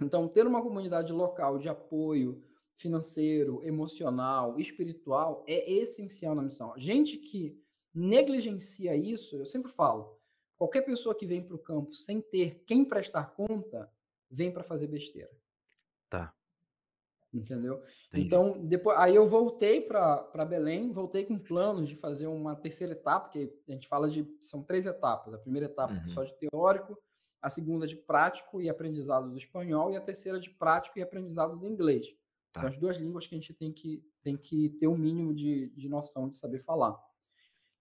Então, ter uma comunidade local de apoio financeiro, emocional, espiritual é essencial na missão. Gente que negligencia isso, eu sempre falo, Qualquer pessoa que vem para o campo sem ter quem prestar conta, vem para fazer besteira. Tá. Entendeu? Entendi. Então, depois, aí eu voltei para Belém, voltei com planos de fazer uma terceira etapa, porque a gente fala de. São três etapas. A primeira etapa uhum. só de teórico, a segunda de prático e aprendizado do espanhol, e a terceira de prático e aprendizado do inglês. Tá. São as duas línguas que a gente tem que, tem que ter o um mínimo de, de noção de saber falar.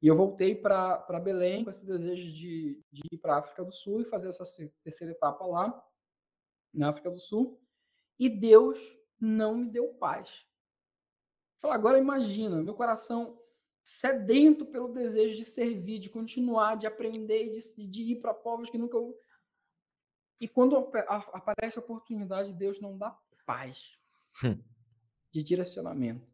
E eu voltei para Belém com esse desejo de, de ir para a África do Sul e fazer essa terceira etapa lá, na África do Sul. E Deus não me deu paz. Fala, agora imagina, meu coração sedento pelo desejo de servir, de continuar, de aprender, de, de ir para povos que nunca. E quando aparece a oportunidade, Deus não dá paz hum. de direcionamento.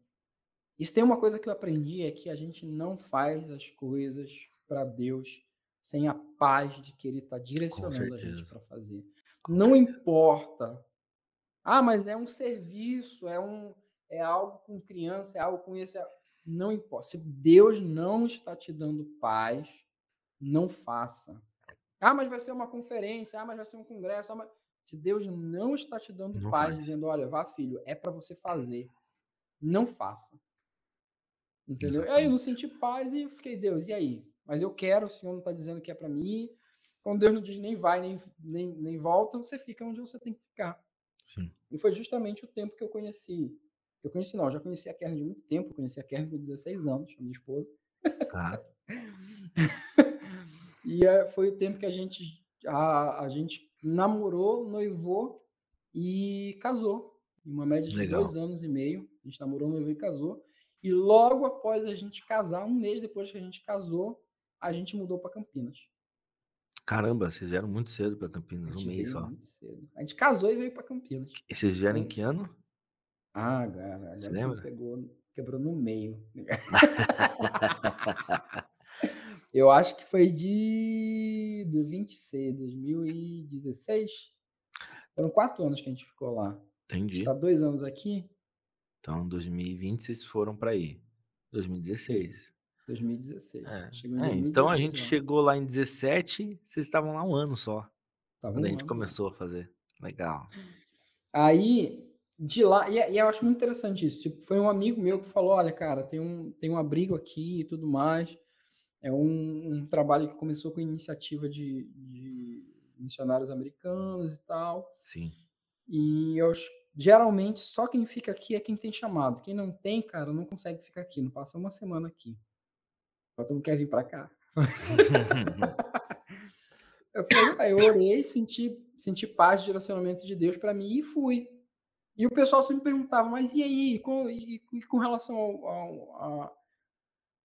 Isso tem uma coisa que eu aprendi é que a gente não faz as coisas para Deus sem a paz de que Ele está direcionando a gente para fazer. Com não certeza. importa. Ah, mas é um serviço, é um é algo com criança, é algo com isso. É... Não importa. Se Deus não está te dando paz, não faça. Ah, mas vai ser uma conferência. Ah, mas vai ser um congresso. Ah, mas... Se Deus não está te dando não paz, faz. dizendo, olha, vá, filho, é para você fazer. Não faça. Entendeu? Exatamente. Aí eu não senti paz e fiquei, Deus, e aí? Mas eu quero, o Senhor não está dizendo que é para mim. Quando Deus não diz nem vai, nem, nem, nem volta, você fica onde você tem que ficar. Sim. E foi justamente o tempo que eu conheci eu conheci, não, eu já conheci a Kern de muito tempo, eu conheci a Kern com 16 anos, a minha esposa. Tá. e é, foi o tempo que a gente, a, a gente namorou, noivou e casou. Em uma média de Legal. dois anos e meio. A gente namorou, noivou e casou. E logo após a gente casar, um mês depois que a gente casou, a gente mudou para Campinas. Caramba, vocês vieram muito cedo para Campinas, um mês só. Muito cedo. A gente casou e veio para Campinas. E vocês vieram em que ano? Ah, cara, Você lembra? Pegou, quebrou no meio. Eu acho que foi de do 26, 2016. Foram quatro anos que a gente ficou lá. Entendi. Está dois anos aqui. Então, 2020 vocês foram para aí. 2016. 2016. É. Chegou em é, então a gente chegou lá em 17, vocês estavam lá um ano só. Tava quando um a gente ano, começou a fazer. Legal. Aí de lá, e, e, eu acho muito interessante isso. Tipo, foi um amigo meu que falou: olha, cara, tem um, tem um abrigo aqui e tudo mais. É um, um trabalho que começou com iniciativa de, de, missionários americanos e tal. Sim. E eu, geralmente só quem fica aqui é quem tem chamado. Quem não tem, cara, não consegue ficar aqui. Não passa uma semana aqui. Só tu não quer vir para cá. eu falei, eu orei, senti, senti paz, direcionamento de Deus para mim e fui. E o pessoal sempre perguntava, mas e aí, com, e, e com relação ao, ao,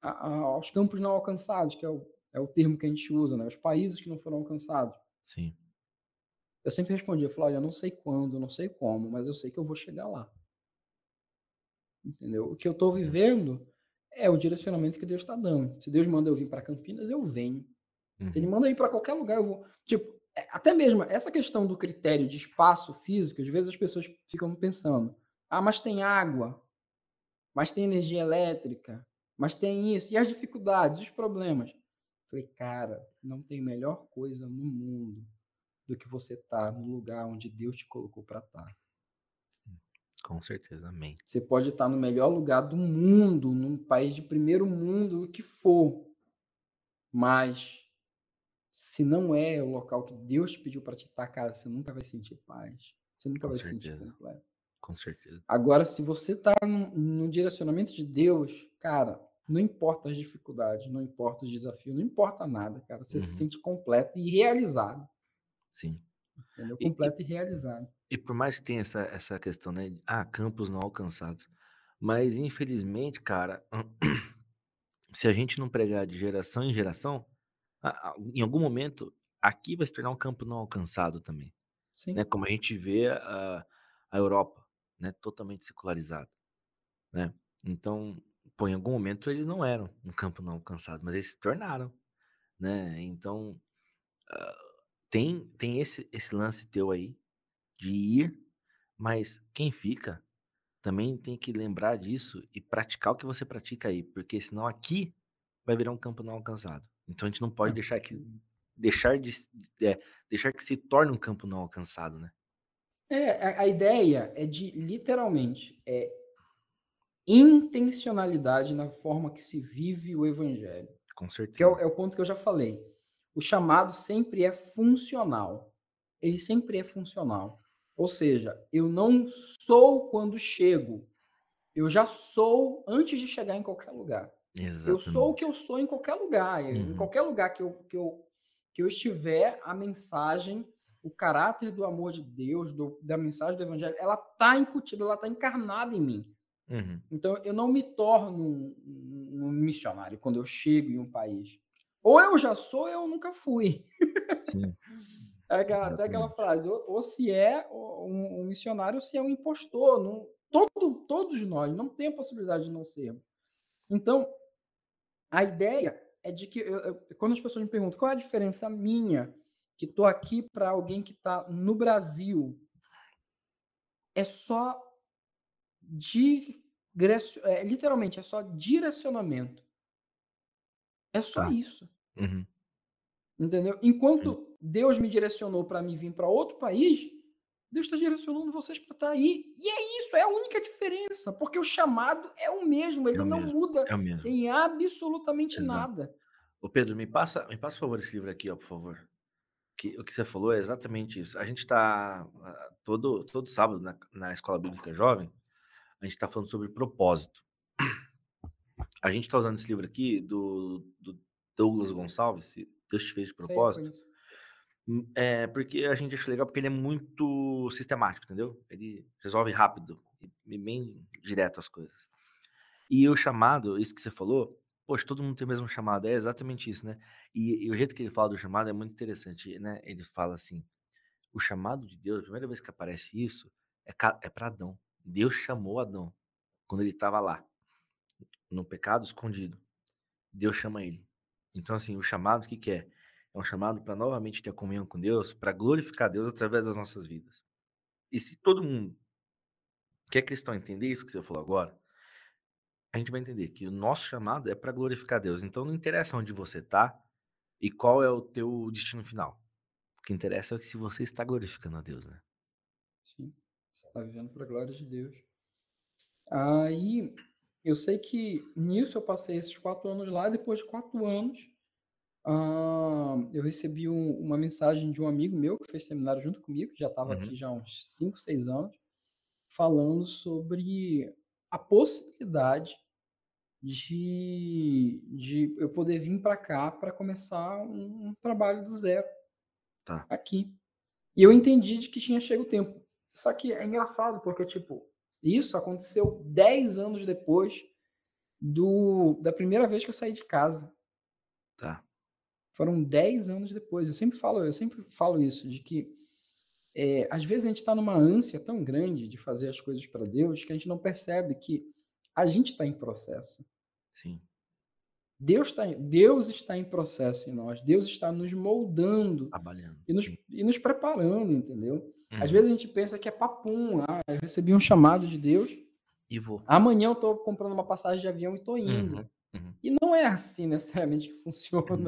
a, a, aos campos não alcançados, que é o, é o termo que a gente usa, né? os países que não foram alcançados? Sim. Eu sempre respondia, eu falava, eu não sei quando, não sei como, mas eu sei que eu vou chegar lá. Entendeu? O que eu estou vivendo é o direcionamento que Deus está dando. Se Deus manda eu vir para Campinas, eu venho. Uhum. Se Ele uhum. manda eu ir para qualquer lugar, eu vou. Tipo, é, até mesmo essa questão do critério de espaço físico, às vezes as pessoas ficam pensando: ah, mas tem água, mas tem energia elétrica, mas tem isso, e as dificuldades, os problemas. Falei, cara, não tem melhor coisa no mundo do que você tá no lugar onde Deus te colocou para estar. Tá. Com certeza, amém. Você pode estar tá no melhor lugar do mundo, num país de primeiro mundo, o que for, mas se não é o local que Deus te pediu para te estar, cara, você nunca vai sentir paz. Você nunca Com vai certeza. sentir completo. Com certeza. Agora, se você está no, no, direcionamento de Deus, cara, não importa as dificuldades, não importa os desafios, não importa nada, cara. Você uhum. se sente completo e realizado. Sim. Entendeu? Completo e, e, realizado. E por mais que tenha essa, essa questão, né? Ah, campos não alcançados. Mas, infelizmente, cara, se a gente não pregar de geração em geração, em algum momento, aqui vai se tornar um campo não alcançado também. Sim. Né? Como a gente vê a, a Europa, né? Totalmente secularizada, né? Então, pô, em algum momento eles não eram um campo não alcançado, mas eles se tornaram, né? Então, uh, tem, tem esse, esse lance teu aí de ir, mas quem fica também tem que lembrar disso e praticar o que você pratica aí, porque senão aqui vai virar um campo não alcançado. Então a gente não pode é. deixar que deixar de é, deixar que se torne um campo não alcançado, né? É, a, a ideia é de literalmente é intencionalidade na forma que se vive o evangelho. Com certeza. Que é é o ponto que eu já falei. O chamado sempre é funcional. Ele sempre é funcional. Ou seja, eu não sou quando chego. Eu já sou antes de chegar em qualquer lugar. Exatamente. Eu sou o que eu sou em qualquer lugar. Uhum. Em qualquer lugar que eu, que, eu, que eu estiver, a mensagem o caráter do amor de Deus, do, da mensagem do evangelho, ela está incutida, ela está encarnada em mim. Uhum. Então, eu não me torno um, um, missionário quando eu chego em um país. Ou eu já sou, ou eu nunca fui. Sim. É aquela, até aquela frase, ou, ou se é um, um, missionário, ou se é um impostor. Não, todo, todos nós não tem a possibilidade de não sermos. Então, a ideia é de que, eu, eu, quando as pessoas me perguntam qual é a diferença minha, que estou aqui para alguém que está no Brasil, é só é, literalmente, é só direcionamento. É só tá. isso. Uhum. Entendeu? Enquanto Sim. Deus me direcionou para me vir para outro país, Deus está direcionando vocês para estar tá aí. E é isso, é a única diferença, porque o chamado é o mesmo, ele é o não mesmo. muda é em absolutamente Exato. nada. Ô Pedro, me passa, me passa, por favor, esse livro aqui, ó, por favor. Que, o que você falou é exatamente isso. A gente está todo, todo sábado na, na Escola Bíblica Jovem, a gente está falando sobre propósito. A gente está usando esse livro aqui do, do Douglas Gonçalves, Deus te fez de propósito. É, porque a gente acha legal, porque ele é muito sistemático, entendeu? Ele resolve rápido e bem direto as coisas. E o chamado, isso que você falou, poxa, todo mundo tem o mesmo chamado, é exatamente isso, né? E, e o jeito que ele fala do chamado é muito interessante, né? Ele fala assim: o chamado de Deus, a primeira vez que aparece isso, é, é para Adão. Deus chamou Adão quando ele estava lá, no pecado escondido. Deus chama ele. Então, assim, o chamado, o que, que é? É um chamado para novamente ter comunhão com Deus, para glorificar Deus através das nossas vidas. E se todo mundo que é cristão entender isso que você falou agora, a gente vai entender que o nosso chamado é para glorificar Deus. Então não interessa onde você está e qual é o teu destino final. O que interessa é se você está glorificando a Deus, né? Sim. Está vivendo para a glória de Deus. Aí, eu sei que nisso eu passei esses quatro anos lá, e depois de quatro anos, uh, eu recebi um, uma mensagem de um amigo meu que fez seminário junto comigo, que já estava uhum. aqui já há uns cinco, seis anos, falando sobre a possibilidade de, de eu poder vir para cá para começar um, um, trabalho do zero tá. aqui. E eu entendi de que tinha chegado o tempo. Só que é engraçado, porque, tipo, isso aconteceu 10 anos depois do, da primeira vez que eu saí de casa. Tá. Foram 10 anos depois. Eu sempre falo, eu sempre falo isso, de que é, às vezes a gente está numa ânsia tão grande de fazer as coisas para Deus que a gente não percebe que a gente está em processo. Sim. Deus, está Deus está em processo em nós. Deus está nos moldando Trabalhando, e, nos, e nos preparando, entendeu? Às uhum. vezes a gente pensa que é papum. Ah, eu recebi um chamado de Deus. E vou. Amanhã eu estou comprando uma passagem de avião e estou indo. Uhum. Uhum. E não é assim necessariamente que funciona.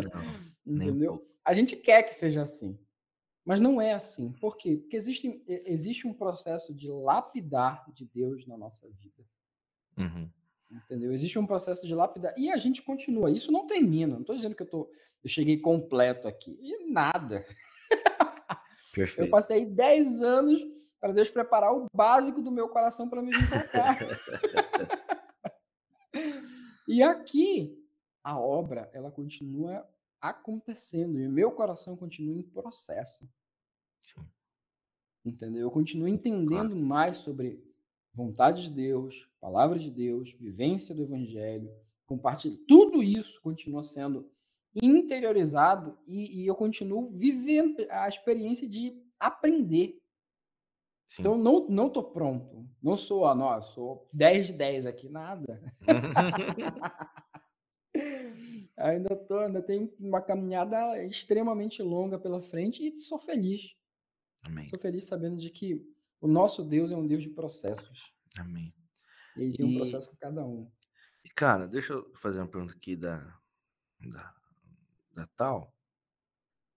Não, entendeu? A gente quer que seja assim. Mas não é assim. Por quê? Porque existe, existe um processo de lapidar de Deus na nossa vida. Uhum. Entendeu? Existe um processo de lapidar. E a gente continua. Isso não termina. Não estou dizendo que eu, tô, eu cheguei completo aqui. E nada. Perfeito. Eu passei 10 anos para Deus preparar o básico do meu coração para me vir para cá. e aqui, a obra, ela continua acontecendo e o meu coração continua em processo. Sim. Entendeu? Eu continuo entendendo claro. mais sobre vontade de Deus, palavra de Deus, vivência do evangelho, compartilhar. Tudo isso continua sendo interiorizado e, e eu continuo vivendo a experiência de aprender. Sim. Então, não, não tô pronto. Não sou, ah, não, sou 10 de 10 aqui, nada. ainda tô, ainda tenho uma caminhada extremamente longa pela frente e sou feliz. Amém. Sou feliz sabendo de que o nosso Deus é um Deus de processos. Amém. E ele tem um processo com cada um. E, cara, deixa eu fazer uma pergunta aqui da, da, da tal.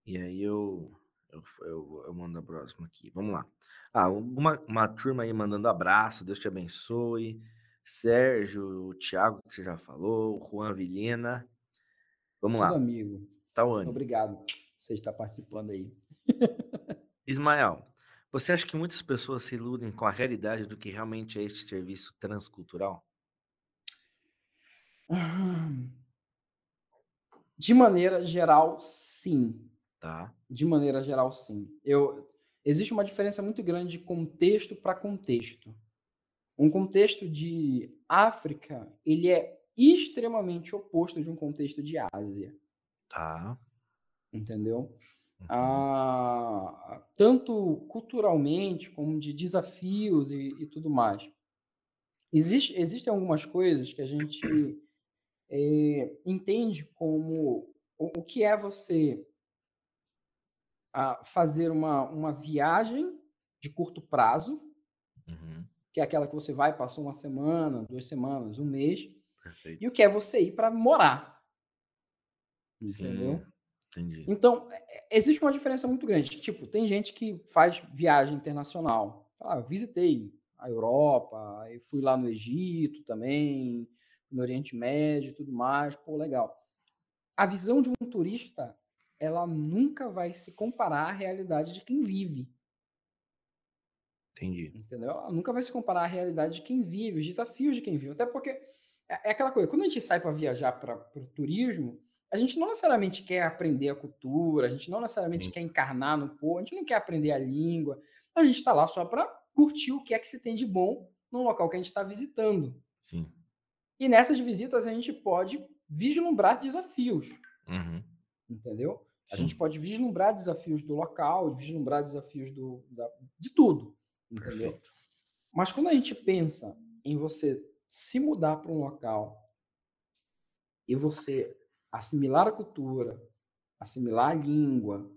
E aí eu, eu, eu, eu mando a próxima aqui. Vamos lá. Ah, uma, uma turma aí mandando abraço, Deus te abençoe. Sérgio, o Thiago, que você já falou, Juan Vilhena. Vamos Tudo lá. amigo. Tawane. Obrigado. Você está participando aí. Ismael, você acha que muitas pessoas se iludem com a realidade do que realmente é este serviço transcultural? De maneira geral, sim. Tá. De maneira geral, sim. Eu, existe uma diferença muito grande de contexto para contexto. Um contexto de África, ele é extremamente oposto de um contexto de Ásia. Tá. Entendeu? Uhum. Ah, tanto culturalmente como de desafios e, e tudo mais. Existe, existem algumas coisas que a gente é, entende como o, o, que é você a, fazer uma, uma viagem de curto prazo, uhum. que é aquela que você vai, passar uma semana, duas semanas, um mês, Perfeito. e o que é você ir para morar. Entendeu? Sim. Entendi. Então, é, existe uma diferença muito grande. Tipo, tem gente que faz viagem internacional. Ah, visitei a Europa, fui lá no Egito também, no Oriente Médio e tudo mais. Pô, legal. A visão de um turista, ela nunca vai se comparar à realidade de quem vive. Entendi. Entendeu? Ela nunca vai se comparar à realidade de quem vive, os desafios de quem vive. Até porque é, é aquela coisa, quando a gente sai para viajar para o turismo, a gente não necessariamente quer aprender a cultura, a gente não necessariamente Sim. quer encarnar no povo, a gente não quer aprender a língua, a gente está lá só para curtir o que é que se tem de bom no local que a gente está visitando. Sim. E nessas visitas a gente pode vislumbrar desafios. Uhum. Entendeu? Sim. A gente pode vislumbrar desafios do local, vislumbrar desafios do, da, de tudo. Entendeu? Perfeito. Mas quando a gente pensa em você se mudar para um local e você assimilar a cultura, assimilar a língua,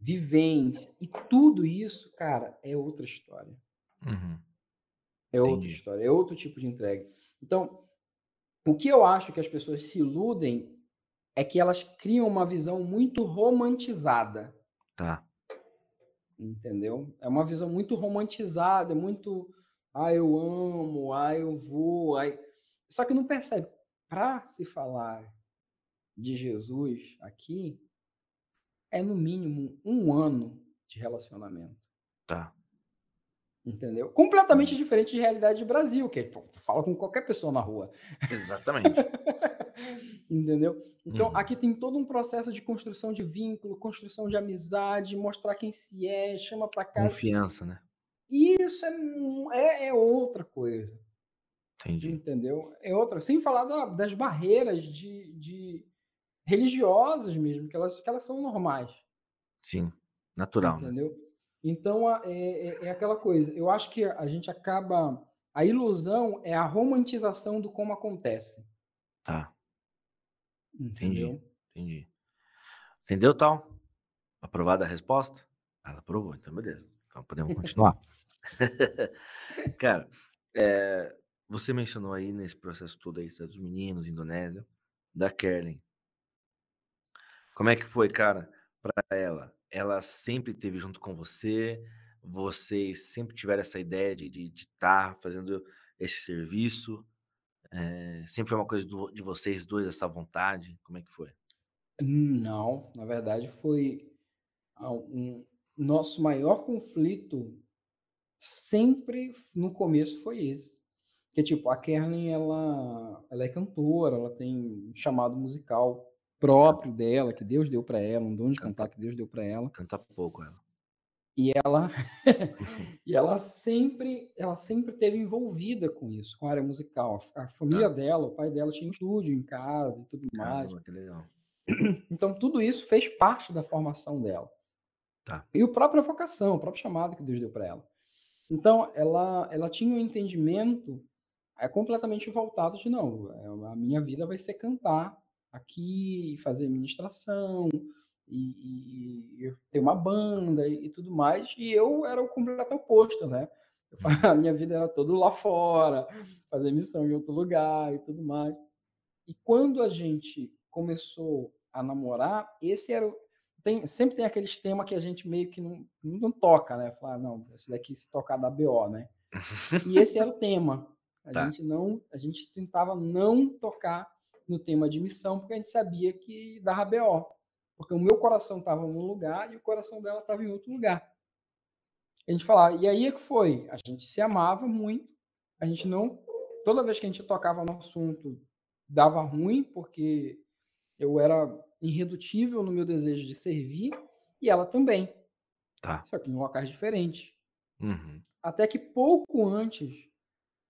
vivência e tudo isso, cara, é outra história. Uhum. É Entendi. outra história, é outro tipo de entrega. Então, o que eu acho que as pessoas se iludem é que elas criam uma visão muito romantizada. Tá. Entendeu? É uma visão muito romantizada, é muito, ah, eu amo, ah, eu vou, ai... só que não percebe. Para se falar de Jesus aqui é no mínimo um ano de relacionamento. Tá. Entendeu? Completamente diferente de realidade do Brasil, que é, pô, fala com qualquer pessoa na rua. Exatamente. Entendeu? Então, uhum. aqui tem todo um processo de construção de vínculo, construção de amizade, mostrar quem se é, chama para casa. Confiança, né? Isso é, é, é outra coisa. Entendi. Entendeu? É outra. Sem falar da, das barreiras de, de, religiosas mesmo, que elas, que elas são normais. Sim, natural. Né? Entendeu? Né? Então, é, é, é, aquela coisa. Eu acho que a gente acaba. A ilusão é a romantização do como acontece. Tá. Entendeu? Entendi. Entendi. Entendeu, tal? Aprovada a resposta? Ela aprovou, então beleza. Então podemos continuar. Cara, é, você mencionou aí nesse processo todo aí dos meninos, Indonésia, da Kerlin. Como é que foi, cara, para ela? Ela sempre esteve junto com você? Vocês sempre tiveram essa ideia de estar tá fazendo esse serviço? É, sempre foi uma coisa do, de vocês dois, essa vontade? Como é que foi? Não, na verdade foi um nosso maior conflito sempre no começo foi esse. Que tipo, a Kerlin ela, ela é cantora, ela tem um chamado musical próprio dela, que Deus deu para ela, um dom de cantar que Deus deu para ela. Canta pouco ela. E ela e ela sempre ela sempre teve envolvida com isso, com a área musical. A, família tá. dela, o pai dela tinha um estúdio em casa e tudo mais. que legal. Então tudo isso fez parte da formação dela. Tá. E o própria vocação, o próprio chamado que Deus deu para ela. Então ela ela tinha um entendimento é completamente voltado de não, é, a minha vida vai ser cantar aqui, fazer administração e, e, e ter uma banda e, e, tudo mais. E eu era o completo oposto, né? Eu, a minha vida era todo lá fora, fazer missão em outro lugar e tudo mais. E quando a gente começou a namorar, esse era o, tem, sempre tem aqueles temas que a gente meio que não, não toca, né? Falar, não, esse daqui se tocar da BO, né? E esse era o tema. A tá. gente não, a gente tentava não tocar no tema de missão, porque a gente sabia que dava BO. Porque o meu coração estava num lugar e o coração dela estava em outro lugar. A gente falava, e aí é que foi? A gente se amava muito, a gente não. Toda vez que a gente tocava no assunto, dava ruim, porque eu era irredutível no meu desejo de servir, e ela também. Tá. Só que em locais diferentes. Uhum. Até que pouco antes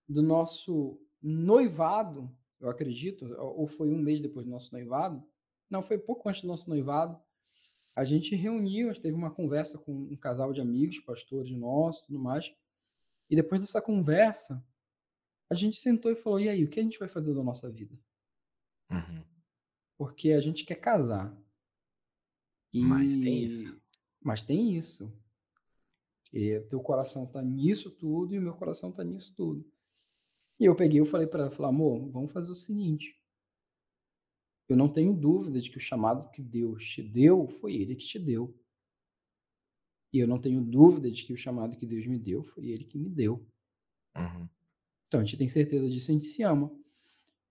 do nosso noivado, eu acredito, ou foi um mês depois do nosso noivado, não, foi pouco antes do nosso noivado, a gente reuniu, a gente teve uma conversa com um casal de amigos, pastores nossos, tudo mais, e depois dessa conversa, a gente sentou e falou, e aí, o que a gente vai fazer da nossa vida? Uhum. Porque a gente quer casar. E... Mas tem isso. Mas tem isso. E teu coração tá nisso tudo e o meu coração tá nisso tudo. E eu peguei e falei para ela, falei, amor, vamos fazer o seguinte. Eu não tenho dúvida de que o chamado que Deus te deu foi Ele que te deu. E eu não tenho dúvida de que o chamado que Deus me deu foi Ele que me deu. Uhum. Então a gente tem certeza disso, a gente se ama.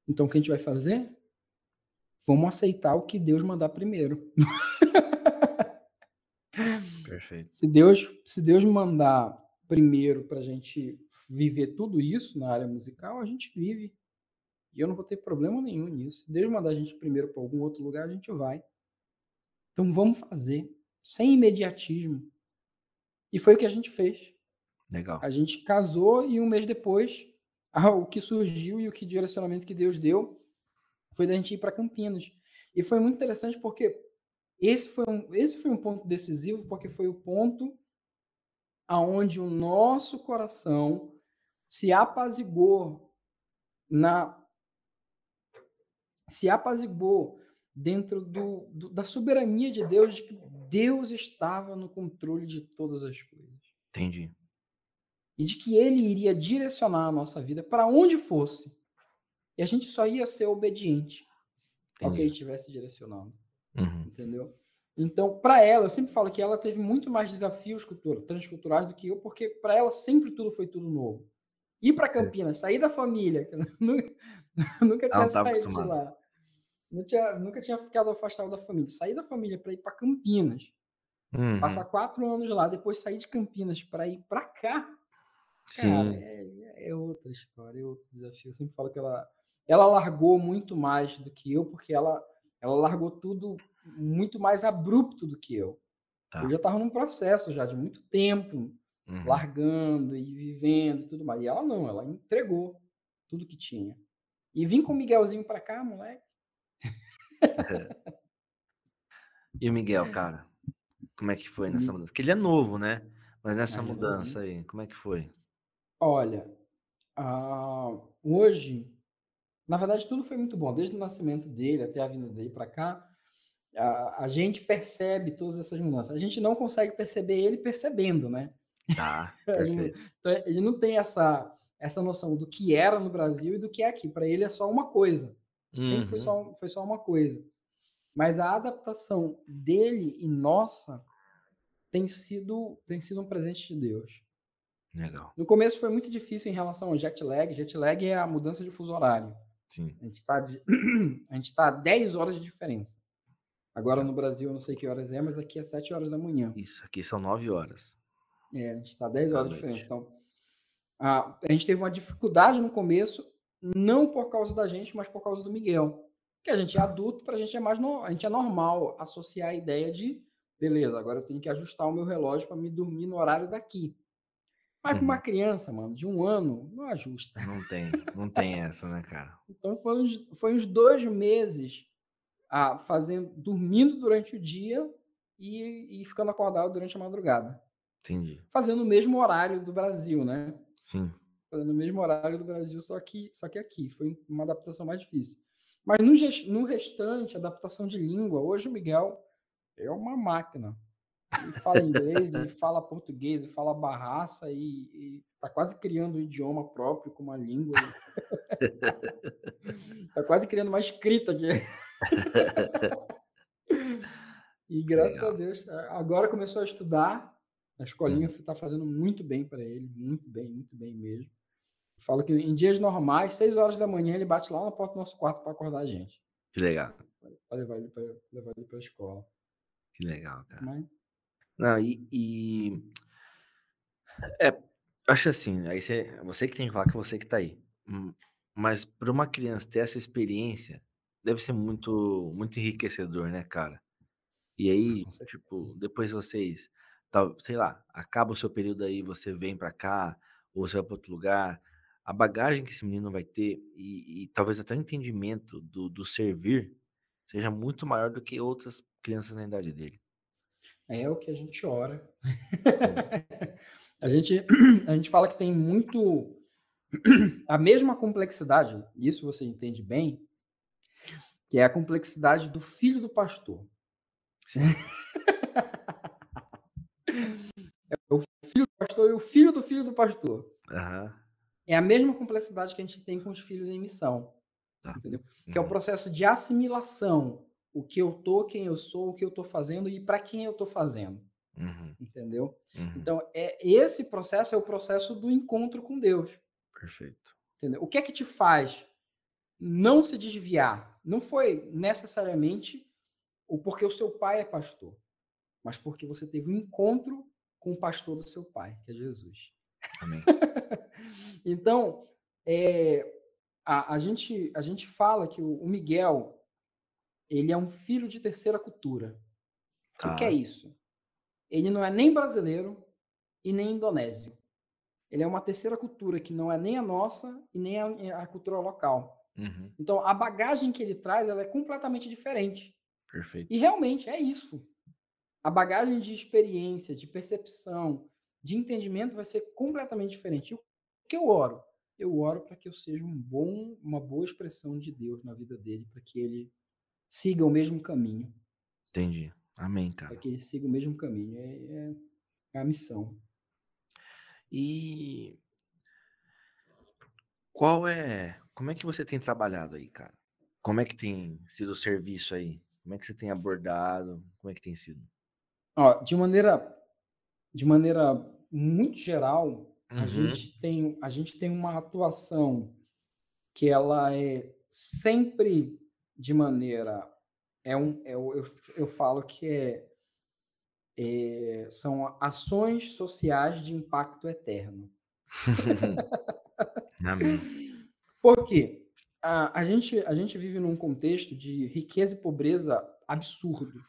Então o que a gente vai fazer? Vamos aceitar o que Deus mandar primeiro. Perfeito. Se Deus, se Deus mandar primeiro para a gente viver tudo isso na área musical, a gente vive. E eu não vou ter problema nenhum nisso. Deus mandar a gente primeiro para algum outro lugar, a gente vai. Então vamos fazer, sem imediatismo. E foi o que a gente fez. Legal. A gente casou e um mês depois, o que surgiu e o que direcionamento que Deus deu foi da gente ir para Campinas. E foi muito interessante porque esse foi, um, esse foi um ponto decisivo, porque foi o ponto aonde o nosso coração se apazigou na se apazigou dentro do, do, da soberania de Deus, de que Deus estava no controle de todas as coisas. Entendi. E de que Ele iria direcionar a nossa vida para onde fosse. E a gente só ia ser obediente Entendi. ao que Ele estivesse direcionando. Uhum. Entendeu? Então, para ela, eu sempre falo que ela teve muito mais desafios transculturais do que eu, porque para ela sempre tudo foi tudo novo. Ir para Campinas, sair da família, nunca, nunca tinha saído de lá. Nunca tinha, nunca tinha ficado afastado da família. Sair da família para ir para Campinas, uhum. passar quatro anos lá, depois sair de Campinas para ir para cá. Sim. Cara, é, é, outra história, é outro desafio. Eu sempre falo que ela, ela largou muito mais do que eu, porque ela, ela largou tudo muito mais abrupto do que eu. Tá. Eu já estava num processo já de muito tempo, uhum. largando e vivendo e tudo mais. E ela não, ela entregou tudo que tinha. E vim com o Miguelzinho para cá, moleque. e o Miguel, cara, como é que foi nessa mudança? Porque ele é novo, né? Mas nessa ah, mudança aí, como é que foi? Olha, uh, hoje, na verdade, tudo foi muito bom. Desde o nascimento dele até a vinda dele para cá, a, a, gente percebe todas essas mudanças. A gente não consegue perceber ele percebendo, né? Tá, perfeito. então, ele não tem essa, essa noção do que era no Brasil e do que é aqui. Para ele é só uma coisa. Uhum. Sempre foi só, foi só uma coisa. Mas a adaptação dele e nossa tem sido, tem sido um presente de Deus. Legal. No começo foi muito difícil em relação ao jet lag. Jet lag é a mudança de fuso horário. Sim. A gente está gente tá a 10 horas de diferença. Agora no Brasil eu não sei que horas é, mas aqui é 7 horas da manhã. Isso, aqui são 9 horas. É, a gente está 10 horas de diferença. Então, a, a gente teve uma dificuldade no começo, não por causa da gente, mas por causa do Miguel. Que a gente é adulto, para a gente é mais no, a gente é normal associar a ideia de beleza, agora eu tenho que ajustar o meu relógio para me dormir no horário daqui. Mas uhum. uma criança, mano, de um ano, não ajusta. Não tem, não tem essa, né, cara? Então foi uns, foi uns dois meses a fazendo, dormindo durante o dia e, e ficando acordado durante a madrugada. Entendi. Fazendo o mesmo horário do Brasil, né? Sim. Fazendo o mesmo horário do Brasil, só que, só que aqui. Foi uma adaptação mais difícil. Mas no, no restante, adaptação de língua, hoje o Miguel é uma máquina. Ele fala inglês, ele fala português, ele fala barraça e, está quase criando um idioma próprio com uma língua. Está quase criando uma escrita aqui. e graças Legal. a Deus, agora começou a estudar. A escolinha está hum. fazendo muito bem para ele, muito bem, muito bem mesmo. Falo que em dias normais, 6 horas da manhã, ele bate lá na porta do nosso quarto para acordar a gente. Que legal. Para levar ele para a escola. Que legal, cara. Mas... Não, e, e, É, acho assim, aí você, você que tem que falar que você que tá aí. Mas para uma criança ter essa experiência, deve ser muito, muito enriquecedor, né, cara? E aí, tipo, depois vocês, sei lá, acaba o seu período aí, você vem para cá, ou você vai para outro lugar, a bagagem que esse menino vai ter e, e talvez até o entendimento do, do servir seja muito maior do que outras crianças na idade dele. É o que a gente ora. a, gente, a gente fala que tem muito. a mesma complexidade, isso você entende bem, que é a complexidade do filho do pastor. é o filho do pastor e o filho do filho do pastor. Uhum. É a mesma complexidade que a gente tem com os filhos em missão. Tá. Entendeu? Uhum. Que é o uhum. processo de assimilação. O que eu tô, quem eu sou, o que eu tô fazendo e para quem eu tô fazendo. Uhum. Entendeu? Uhum. Então, é, esse processo é o processo do encontro com Deus. Perfeito. Entendeu? O que é que te faz não se desviar? Não foi necessariamente o porque o seu pai é pastor, mas porque você teve um encontro com o pastor do seu pai, que é Jesus. Amém. então, é, a, a, gente, a gente fala que o, o, Miguel ele é um filho de terceira cultura. O que é isso? Ele não é nem brasileiro e nem indonésio. Ele é uma terceira cultura que não é nem a nossa e nem a, a cultura local. Uhum. Então, a bagagem que ele traz ela é completamente diferente. Perfeito. E realmente é isso. A bagagem de experiência, de percepção, de entendimento vai ser completamente diferente. O que eu oro? Eu oro para que eu seja um bom, uma boa expressão de Deus na vida dele, para que ele siga o mesmo caminho. Entendi. Amém, cara. Para que ele siga o mesmo caminho. É, é, é a missão. E qual é. Como é que você tem trabalhado aí, cara? Como é que tem sido o serviço aí? Como é que você tem abordado? Como é que tem sido? Ó, de maneira de maneira muito geral, uhum. a gente tem a gente tem uma atuação que ela é sempre de maneira é um é, eu, eu falo que é, é são ações sociais de impacto eterno. Amém. Por quê? A, a, gente, a gente vive num contexto de riqueza e pobreza absurdo.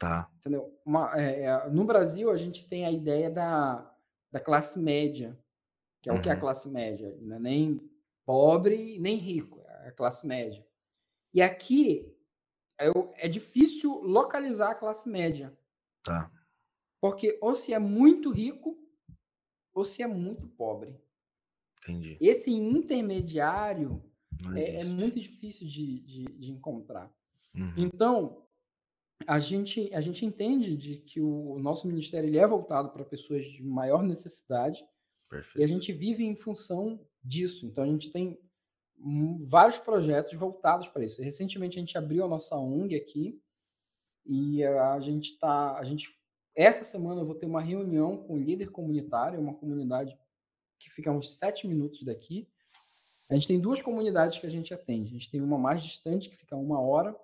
Tá. Entendeu? Uma, é, é, no Brasil, a gente tem a ideia da, da classe média, que é uhum. o que é a uhum. classe média. Não é nem pobre, nem rico, é a classe média. E aqui é, é difícil localizar a classe média. Tá. Porque ou se é muito rico, ou se é muito pobre. Entendi. Esse intermediário é, é, muito difícil de, de, de encontrar. Uhum. Então, a gente, a gente entende de que o nosso ministério ele é voltado para pessoas de maior necessidade Perfeito. e a gente vive em função disso. Então, a gente tem vários projetos voltados para isso. Recentemente, a gente abriu a nossa ONG aqui e a gente está... A gente, essa semana eu vou ter uma reunião com o líder comunitário, uma comunidade que fica a uns sete minutos daqui, a gente tem duas comunidades que a gente atende. A gente tem uma mais distante, que fica uma hora,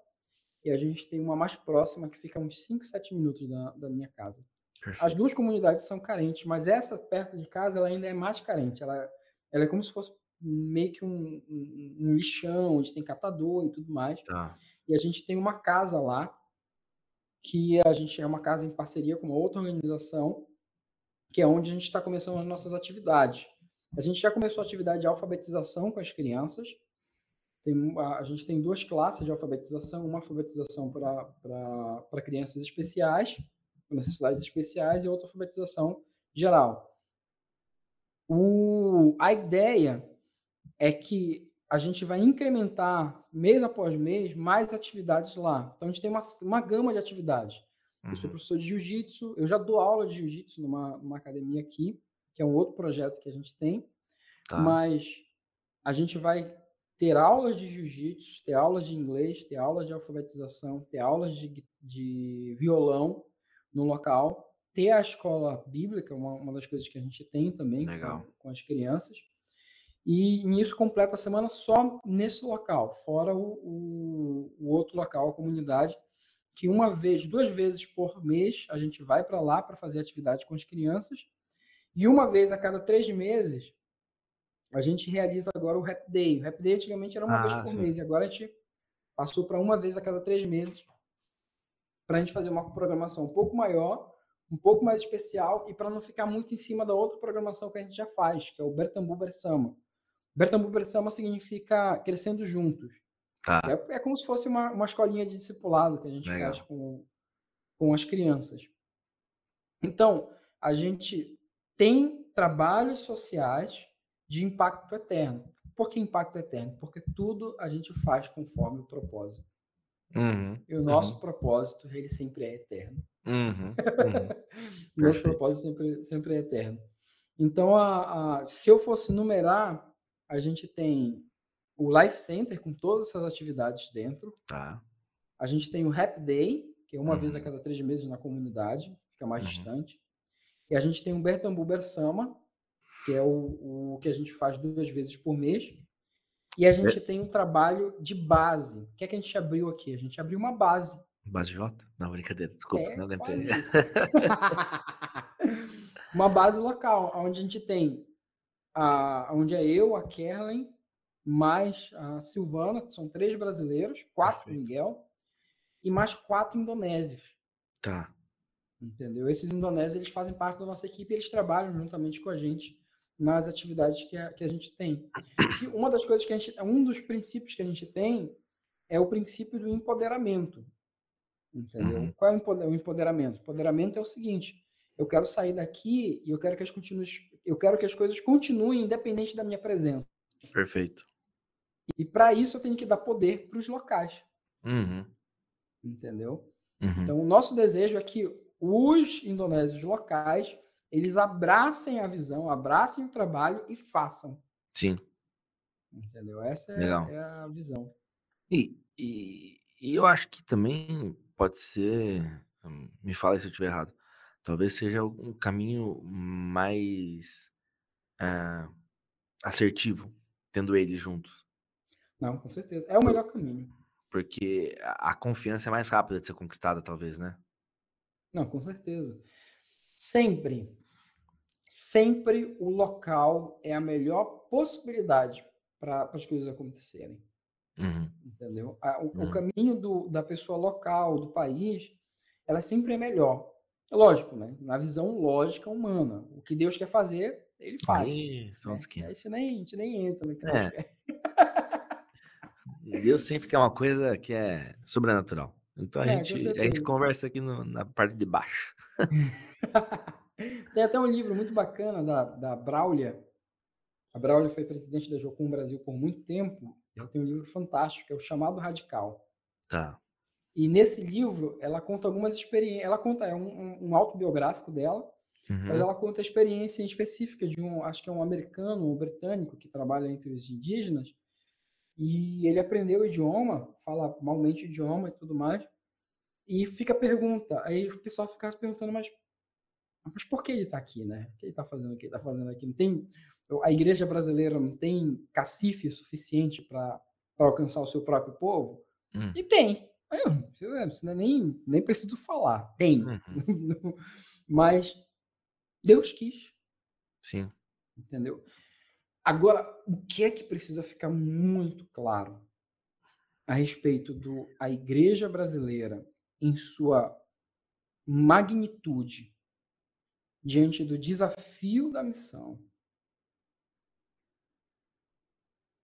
e a gente tem uma mais próxima, que fica uns 5, 7 minutos da, da minha casa. Perfeito. As duas comunidades são carentes, mas essa perto de casa ela ainda é mais carente. Ela, ela é como se fosse meio que um, um, um lixão, onde tem catador e tudo mais. Tá. E a gente tem uma casa lá, que a gente é uma casa em parceria com uma outra organização, que é onde a gente está começando as nossas atividades. A gente já começou a atividade de alfabetização com as crianças. Tem, a, a gente tem duas classes de alfabetização, uma alfabetização para crianças especiais, com necessidades especiais, e outra alfabetização geral. O, a ideia é que a gente vai incrementar, mês após mês, mais atividades lá. Então, a gente tem uma, uma gama de atividades. Eu sou uhum. professor de jiu-jitsu, eu já dou aula de jiu-jitsu numa, numa academia aqui que é um outro projeto que a gente tem. Tá. Mas a gente vai ter aulas de jiu-jitsu, ter aulas de inglês, ter aulas de alfabetização, ter aulas de, de violão no local, ter a escola bíblica, uma, uma das coisas que a gente tem também com, com, as crianças. E nisso completa a semana só nesse local, fora o, o, o outro local, a comunidade, que uma vez, duas vezes por mês, a gente vai para lá para fazer atividade com as crianças e uma vez a cada três meses, a gente realiza agora o Rap Day. O Rap Day antigamente era uma ah, vez por sim. mês, e agora a gente passou para uma vez a cada três meses. para a gente fazer uma programação um pouco maior, um pouco mais especial e para não ficar muito em cima da outra programação que a gente já faz, que é o Bertambu Bersama. Bertambu Bersama significa crescendo juntos. Tá. É, é, como se fosse uma, uma escolinha de discipulado que a gente Legal. faz com, com as crianças. Então, a gente tem trabalhos sociais de impacto eterno. Por que impacto eterno? Porque tudo a gente faz conforme o propósito. Uhum, e o nosso uhum. propósito, ele sempre é eterno. Uhum, nosso propósito sempre, sempre é eterno. Então, a, a, se eu fosse numerar, a gente tem o Life Center com todas essas atividades dentro. Tá. A gente tem o Happy Day, que é uma vez a uhum. cada três meses na comunidade, fica mais uhum. distante. E a gente tem o Bertambu Bersama, que é o, o que a gente faz duas vezes por mês. E a gente é. tem um trabalho de base. O que é que a gente abriu aqui? A gente abriu uma base. Base J? Não, brincadeira, desculpa, é, não lembrei. uma base local, onde a gente tem a, onde é eu, a Kerlin, mais a Silvana, que são três brasileiros, quatro Perfeito. Miguel, e mais quatro indonésios. Tá. Entendeu? Esses indonésios, eles fazem parte da nossa equipe, eles trabalham juntamente com a gente nas atividades que a, que a gente tem. E uma das coisas que a gente, um dos princípios que a gente tem é o princípio do empoderamento. Entendeu? Uhum. Qual é o empoderamento? O empoderamento é o seguinte: eu quero sair daqui e eu quero que as eu quero que as coisas continuem independente da minha presença. Perfeito. E para isso eu tenho que dar poder para os locais. Uhum. Entendeu? Uhum. Então, o nosso desejo é que os indonésios locais eles abracem a visão, abracem o trabalho e façam. Sim. Entendeu? Essa é, é a visão. E, e, e, eu acho que também pode ser, me fala se eu estiver errado, talvez seja um caminho mais uh, assertivo, tendo eles juntos. Não, com certeza. É o melhor caminho. Porque a, a confiança é mais rápida de ser conquistada, talvez, né? Não, com certeza. Sempre, sempre o local é a melhor possibilidade para as coisas acontecerem. Uhum. Entendeu? O, uhum. o caminho do, da pessoa local, do país, ela sempre é melhor. Lógico, né? Na visão lógica humana. O que Deus quer fazer, ele faz. Aí, são né? Aí você nem, a gente nem entra no que é. Deus quer. Deus sempre quer uma coisa que é sobrenatural. Então a, é, gente, a gente conversa aqui no, na parte de baixo. Tem até um livro muito bacana da, da Braulia. A Braulia foi presidente da Jocum Brasil por muito tempo. Ela tem um livro fantástico, que é o Chamado Radical. Tá. E nesse livro, ela conta algumas experiências. Ela conta, é um, um autobiográfico dela, uhum. mas ela conta a experiência específica de um, acho que é um americano ou um britânico que trabalha entre os indígenas, e ele aprendeu o idioma, fala malmente o idioma e tudo mais. E fica a pergunta. Aí o pessoal fica se perguntando, mas, mas por que ele está aqui, né? O que ele está fazendo o que ele está fazendo aqui? Não tem, a igreja brasileira não tem cacife suficiente para alcançar o seu próprio povo? Hum. E tem. Eu, nem, nem preciso falar. Tem. Uhum. mas Deus quis. Sim. Entendeu? Agora, o que é que precisa ficar muito claro a respeito do a igreja brasileira em sua magnitude diante do desafio da missão?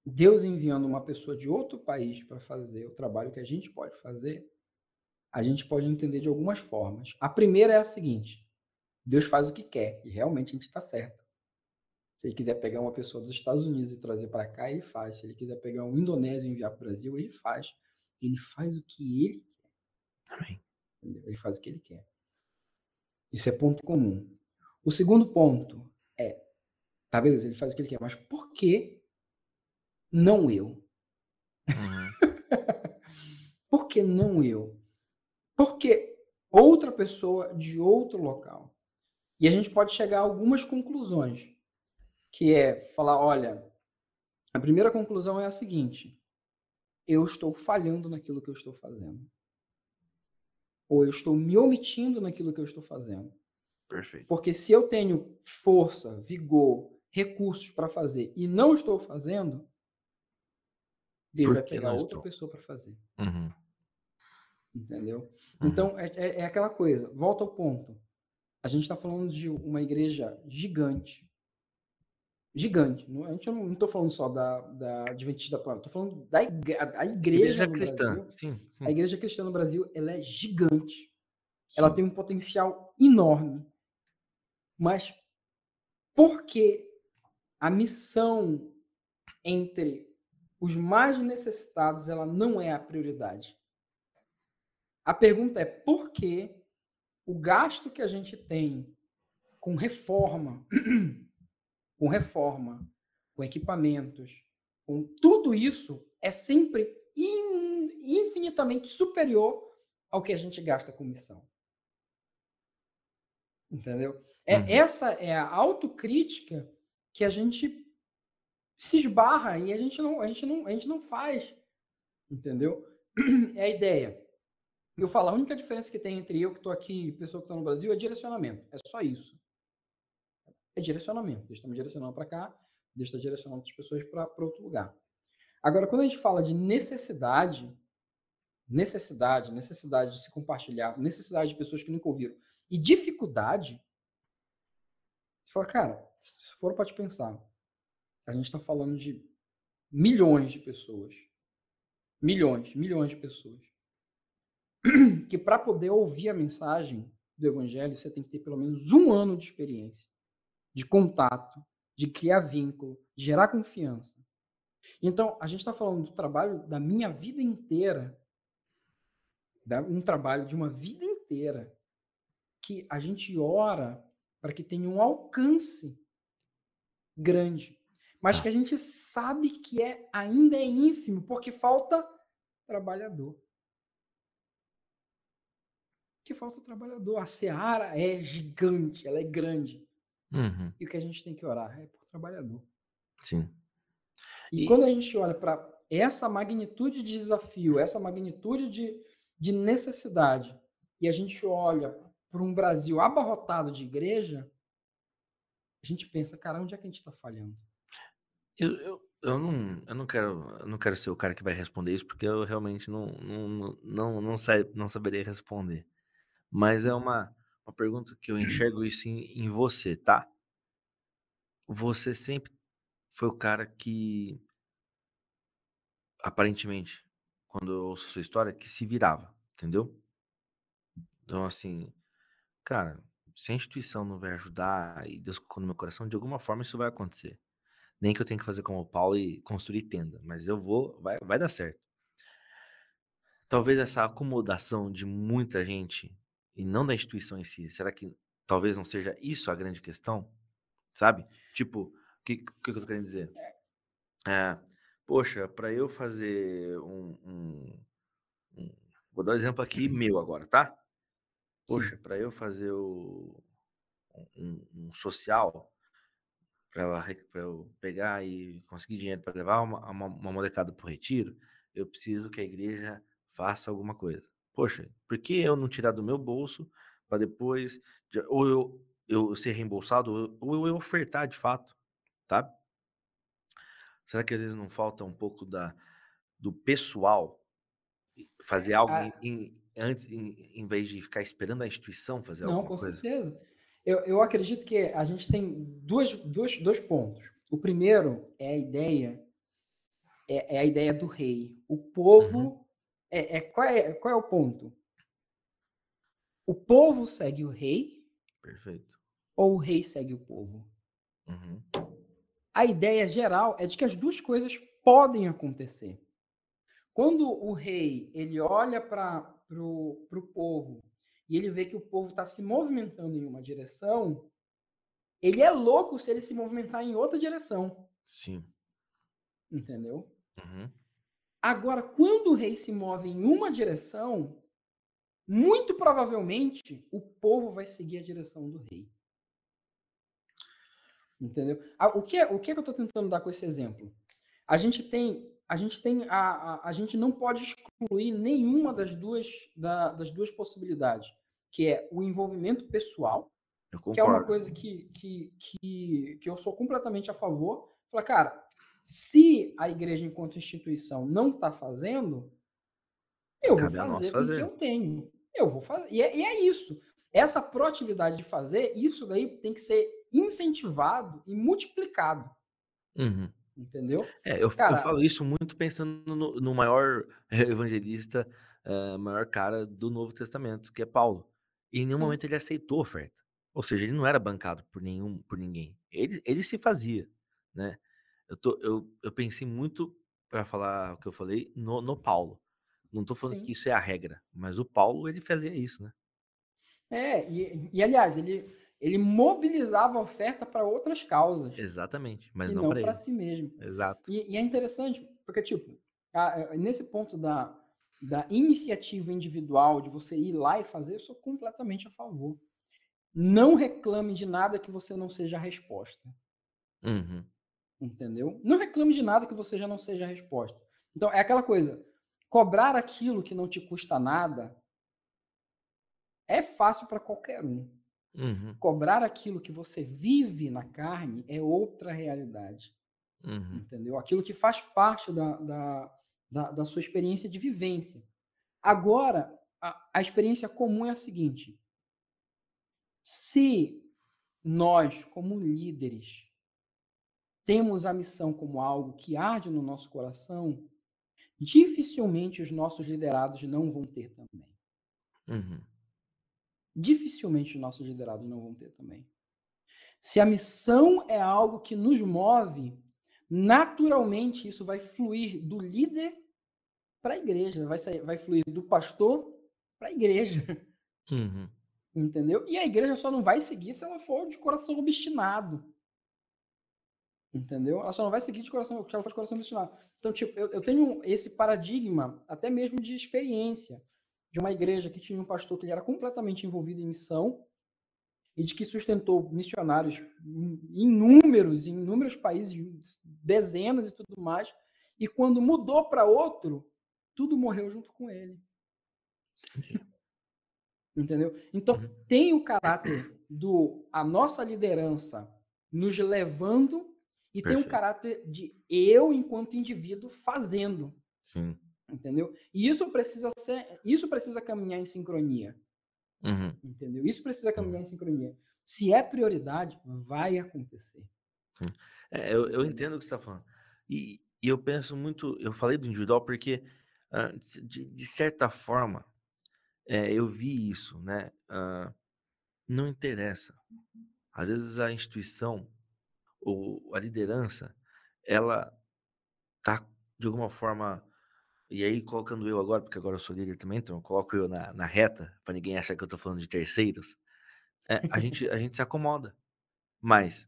Deus enviando uma pessoa de outro país para fazer o trabalho que a gente pode fazer, a gente pode entender de algumas formas. A primeira é a seguinte: Deus faz o que quer, e realmente a gente está certo. Se ele quiser pegar uma pessoa dos Estados Unidos e trazer para cá, ele faz. Se ele quiser pegar um indonésio e enviar para o Brasil, ele faz. Ele faz o que ele quer. Amém. Ele faz o que ele quer. Isso é ponto comum. O segundo ponto é, tá beleza, ele faz o que ele quer, mas por que não eu? Uhum. por que não eu? Porque outra pessoa de outro local. E a gente pode chegar a algumas conclusões que é falar, olha, a primeira conclusão é a seguinte: eu estou falhando naquilo que eu estou fazendo. Ou eu estou me omitindo naquilo que eu estou fazendo. Perfeito. Porque se eu tenho força, vigor, recursos para fazer e não estou fazendo, Deus vai pegar outra estou? pessoa para fazer. Uhum. Entendeu? Uhum. Então, é, é, é aquela coisa, volta ao ponto. A gente está falando de uma igreja gigante. Gigante. Não, a gente não estou falando só da, da Adventista da Estou falando da igreja, igreja cristã. Brasil, sim, sim, A igreja cristã no Brasil ela é gigante. Sim. Ela tem um potencial enorme. Mas por que a missão entre os mais necessitados ela não é a prioridade? A pergunta é por que o gasto que a gente tem com reforma, com reforma, com equipamentos, com tudo isso é sempre in, infinitamente superior ao que a gente gasta com missão. Entendeu? É, uhum. Essa é a autocrítica que a gente se esbarra e a gente não, a gente não, a gente não faz. Entendeu? É a ideia. Eu falo, a única diferença que tem entre eu que estou aqui e pessoa que está no Brasil é direcionamento. É só isso. É direcionamento. Deus está me direcionando para cá, Deus está direcionando outras pessoas para outro lugar. Agora, quando a gente fala de necessidade, necessidade, necessidade de se compartilhar, necessidade de pessoas que nunca ouviram, e dificuldade, você fala, cara, se for para te pensar, a gente está falando de milhões de pessoas. Milhões, milhões de pessoas que para poder ouvir a mensagem do evangelho, você tem que ter pelo menos um ano de experiência, de contato, de criar vínculo, de gerar confiança. Então, a gente está falando do trabalho da minha vida inteira, um trabalho de uma vida inteira, que a gente ora para que tenha um alcance grande, mas tá. que a gente sabe que é ainda é ínfimo, porque falta trabalhador que falta trabalhador. A seara é gigante, ela é grande. Uhum. E o que a gente tem que orar é por trabalhador. Sim. E, e... quando a gente olha para essa magnitude de desafio, essa magnitude de, de necessidade, e a gente olha para um Brasil abarrotado de igreja, a gente pensa, cara, onde é que a gente está falhando? Eu, eu, eu, não, eu, não quero, eu não quero ser o cara que vai responder isso, porque eu realmente não, não, não, não, sei, não saberia responder. Mas é uma, uma pergunta que eu enxergo isso em, em você, tá? Você sempre foi o cara que, aparentemente, quando eu ouço a sua história, que se virava, entendeu? Então, assim, cara, se a instituição não vai ajudar e Deus colocou no meu coração, de alguma forma isso vai acontecer. Nem que eu tenha que fazer como o Paulo e construir tenda, mas eu vou, vai, vai dar certo. Talvez essa acomodação de muita gente e não da instituição em si. Será que talvez não seja isso a grande questão? Sabe? Tipo, o que, que, eu tô querendo dizer? É, poxa, para eu fazer um, um, um, Vou dar um exemplo aqui meu agora, tá? Poxa, para eu fazer o, um, um social, para eu, eu pegar e conseguir dinheiro para levar uma, uma, uma molecada para o retiro, eu preciso que a igreja faça alguma coisa. Poxa, por que eu não tirar do meu bolso para depois, ou eu, eu ser reembolsado, ou eu ofertar de fato, tá? Será que às vezes não falta um pouco da, do pessoal fazer algo ah, em, antes, em, em, vez de ficar esperando a instituição fazer não, alguma coisa? Não, com certeza. Eu, eu acredito que a gente tem duas, dois, dois pontos. O primeiro é a ideia, é, é a ideia do rei. O povo uhum. É, é, qual, é, qual é o ponto? O povo segue o rei? Perfeito. Ou o rei segue o povo? Uhum. A ideia geral é de que as duas coisas podem acontecer. Quando o rei ele olha para o povo e ele vê que o povo está se movimentando em uma direção, ele é louco se ele se movimentar em outra direção. Sim. Entendeu? Uhum. Agora, quando o rei se move em uma direção, muito provavelmente o povo vai seguir a direção do rei. Entendeu? Ah, o que, é, o que, é que eu estou tentando dar com esse exemplo? A gente tem, a gente tem, a, a, a gente não pode excluir nenhuma das duas, da, das duas possibilidades, que é o envolvimento pessoal, que é uma coisa que, que, que, que eu sou completamente a favor. Falar, cara, se a igreja, enquanto instituição, não está fazendo, Eu Cabe vou fazer, fazer. o que eu tenho. Eu vou fazer. E é, e é isso. Essa proatividade de fazer, isso daí tem que ser incentivado e multiplicado. Uhum. Entendeu? É, eu, cara, eu, falo isso muito pensando no, no maior evangelista, uh, maior cara do Novo Testamento, que é Paulo. E em nenhum sim. momento ele aceitou a oferta. Ou seja, ele não era bancado por nenhum, por ninguém. Ele, ele se fazia, né? Eu, tô, eu, eu pensei muito, para falar o que eu falei, no, no Paulo. Não estou falando sim. que isso é a regra, mas o Paulo, ele fazia isso, né? É, e, e aliás, ele, ele mobilizava a oferta para outras causas. Exatamente, mas não, não para si mesmo. Exato. E, e, é interessante, porque, tipo, a, nesse ponto da, da iniciativa individual, de você ir lá e fazer, eu sou completamente a favor. Não reclame de nada que você não seja a resposta. Uhum. Entendeu? Não reclame de nada que você já não seja a resposta. Então, é aquela coisa, cobrar aquilo que não te custa nada é fácil para qualquer um. Uhum. Cobrar aquilo que você vive na carne é outra realidade. Uhum. Entendeu? Aquilo que faz parte da, da, da, da sua experiência de vivência. Agora, a, a experiência comum é a seguinte: se nós, como líderes, temos a missão como algo que arde no nosso coração, dificilmente os nossos liderados não vão ter também. Uhum dificilmente os nossos liderados não vão ter também. Se a missão é algo que nos move, naturalmente isso vai fluir do líder para a igreja, vai, sair, vai fluir do pastor para a igreja. Uhum. Entendeu? E a igreja só não vai seguir se ela for de coração obstinado. Entendeu? Ela só não vai seguir de coração, se ela for de coração obstinado. Então, tipo, eu, eu tenho esse paradigma, até mesmo de experiência de uma igreja que tinha um pastor que era completamente envolvido em missão e de que sustentou missionários inúmeros, em inúmeros países, dezenas e tudo mais. E quando mudou para outro, tudo morreu junto com ele. Entendeu? Então, uhum. tem o caráter do a nossa liderança nos levando e Perfeito. tem o caráter de eu, enquanto indivíduo, fazendo. Sim entendeu? E isso precisa ser, isso precisa caminhar em sincronia, uhum. entendeu? Isso precisa caminhar uhum. em sincronia. Se é prioridade, vai acontecer. É, eu, eu entendo o que você está falando. E, e, eu penso muito, eu falei do individual porque, uh, de, de, certa forma, é, eu vi isso, né? Uh, não interessa. Às vezes a instituição ou a liderança, ela tá de alguma forma e aí, colocando eu agora, porque agora eu sou líder também, então eu coloco eu na, na reta, para ninguém achar que eu tô falando de terceiros. É, a, gente, a gente se acomoda. Mas,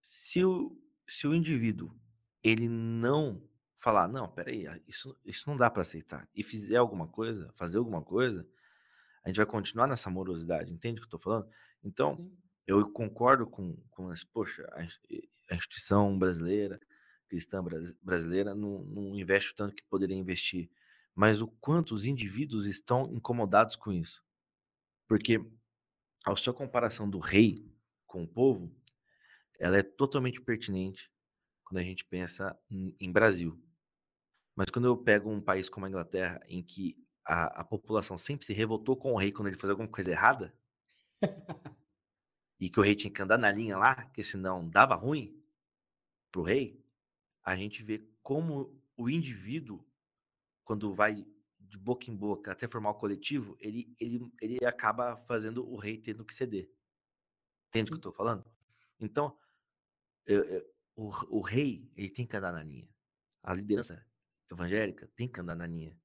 se o, se o indivíduo ele não falar, não, peraí, isso, isso não dá para aceitar, e fizer alguma coisa, fazer alguma coisa, a gente vai continuar nessa morosidade, entende o que eu tô falando? Então, Sim. eu concordo com, com esse, poxa, a, a instituição brasileira, cristã brasileira não, não investe o tanto que poderia investir, mas o quanto os indivíduos estão incomodados com isso. Porque a sua comparação do rei com o povo, ela é totalmente pertinente quando a gente pensa em, em Brasil. Mas quando eu pego um país como a Inglaterra, em que a, a população sempre se revoltou com o rei quando ele fazia alguma coisa errada, e que o rei tinha que andar na linha lá, porque senão dava ruim pro rei, a gente vê como o indivíduo, quando vai de boca em boca até formar o coletivo, ele, ele, ele acaba fazendo o rei tendo que ceder. Entende o que eu estou falando? Então, eu, eu, o, o rei ele tem que andar na linha. A liderança evangélica tem que andar na linha.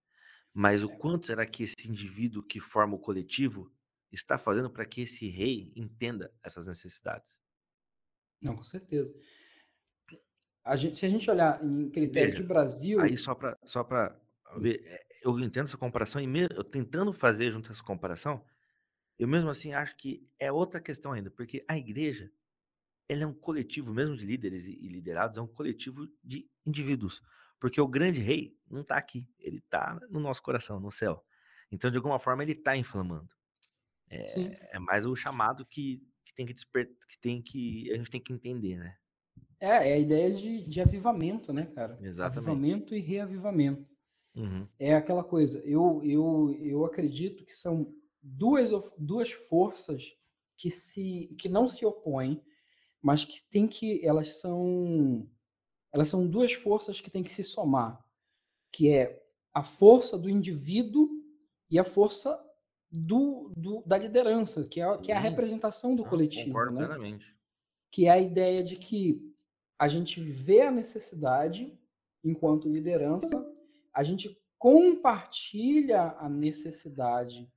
Mas o é. quanto será que esse indivíduo que forma o coletivo está fazendo para que esse rei entenda essas necessidades? Não, com certeza. A gente, se a gente olhar em critério Veja, de Brasil. Aí só para só ver, é, eu entendo essa comparação e mesmo, eu tentando fazer junto essa comparação, eu mesmo assim acho que é outra questão ainda, porque a igreja ela é um coletivo, mesmo de líderes e, liderados, é um coletivo de indivíduos. Porque o grande rei não está aqui, ele está no nosso coração, no céu. Então, de alguma forma, ele está inflamando. É, é, mais o chamado que, que tem que despertar, que tem que a gente tem que entender, né? É, é a ideia de, de avivamento, né, cara? Exatamente. Avivamento e reavivamento. Uhum. É aquela coisa, eu, eu, eu acredito que são duas, duas forças que, se, que não se opõem, mas que tem que elas são elas são duas forças que têm que se somar, que é a força do indivíduo e a força do, do da liderança, que é, que é a representação do ah, coletivo. Concordo né? plenamente. Que é a ideia de que a gente vê a necessidade enquanto liderança, a gente compartilha a necessidade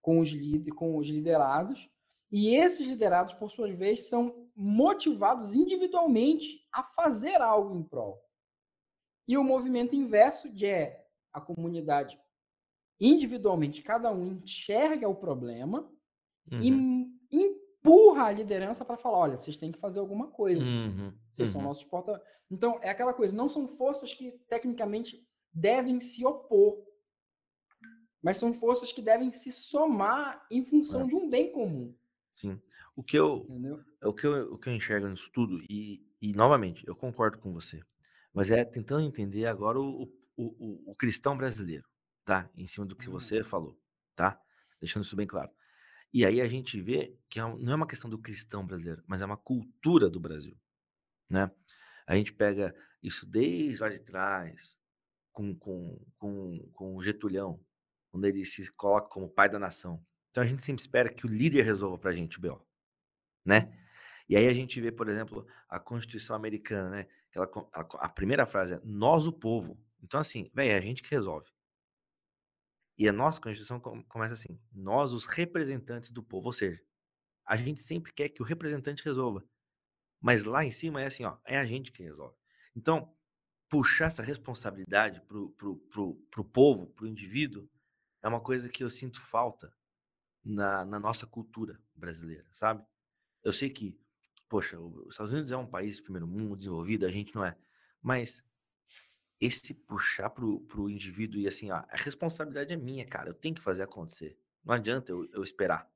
com os, com os liderados, e esses liderados, por sua vez, são motivados individualmente a fazer algo em prol. E o movimento inverso de é a comunidade individualmente, cada um enxerga o problema uhum. e empurra a liderança para falar: olha, vocês têm que fazer alguma coisa. Uhum. Vocês uhum. são nossos porta. Então, é aquela coisa, não são forças que tecnicamente devem se opor, mas são forças que devem se somar em função é. de um bem comum. Sim. O que eu, o que eu, o que eu enxergo nisso tudo, e, e novamente, eu concordo com você, mas é tentando entender agora o, o, o, o cristão brasileiro, tá? Em cima do que você uhum. falou, tá? Deixando isso bem claro. E aí a gente vê que é não é uma questão do cristão brasileiro, mas é uma cultura do Brasil, né? A gente pega isso desde lá de trás, com, com, com, com Getulhão, quando ele se coloca como pai da nação. Então a gente sempre espera que o líder resolva pra gente o BO, né? E aí a gente vê, por exemplo, a Constituição americana, né? Ela, a, a primeira frase é nós o povo. Então assim, velho, é a gente que resolve. E a nossa Constituição começa assim: nós os representantes do povo, ou seja, a gente sempre quer que o representante resolva. Mas lá em cima é assim, ó, é a gente que resolve. Então, puxar essa responsabilidade pro, pro, pro, pro povo, pro indivíduo, é uma coisa que eu sinto falta na, na nossa cultura brasileira, sabe? Eu sei que, poxa, os Estados Unidos é um país de primeiro mundo, desenvolvido, a gente não é. Mas esse puxar pro, pro indivíduo e assim, ó, a responsabilidade é minha, cara. Eu tenho que fazer acontecer. Não adianta eu, eu esperar,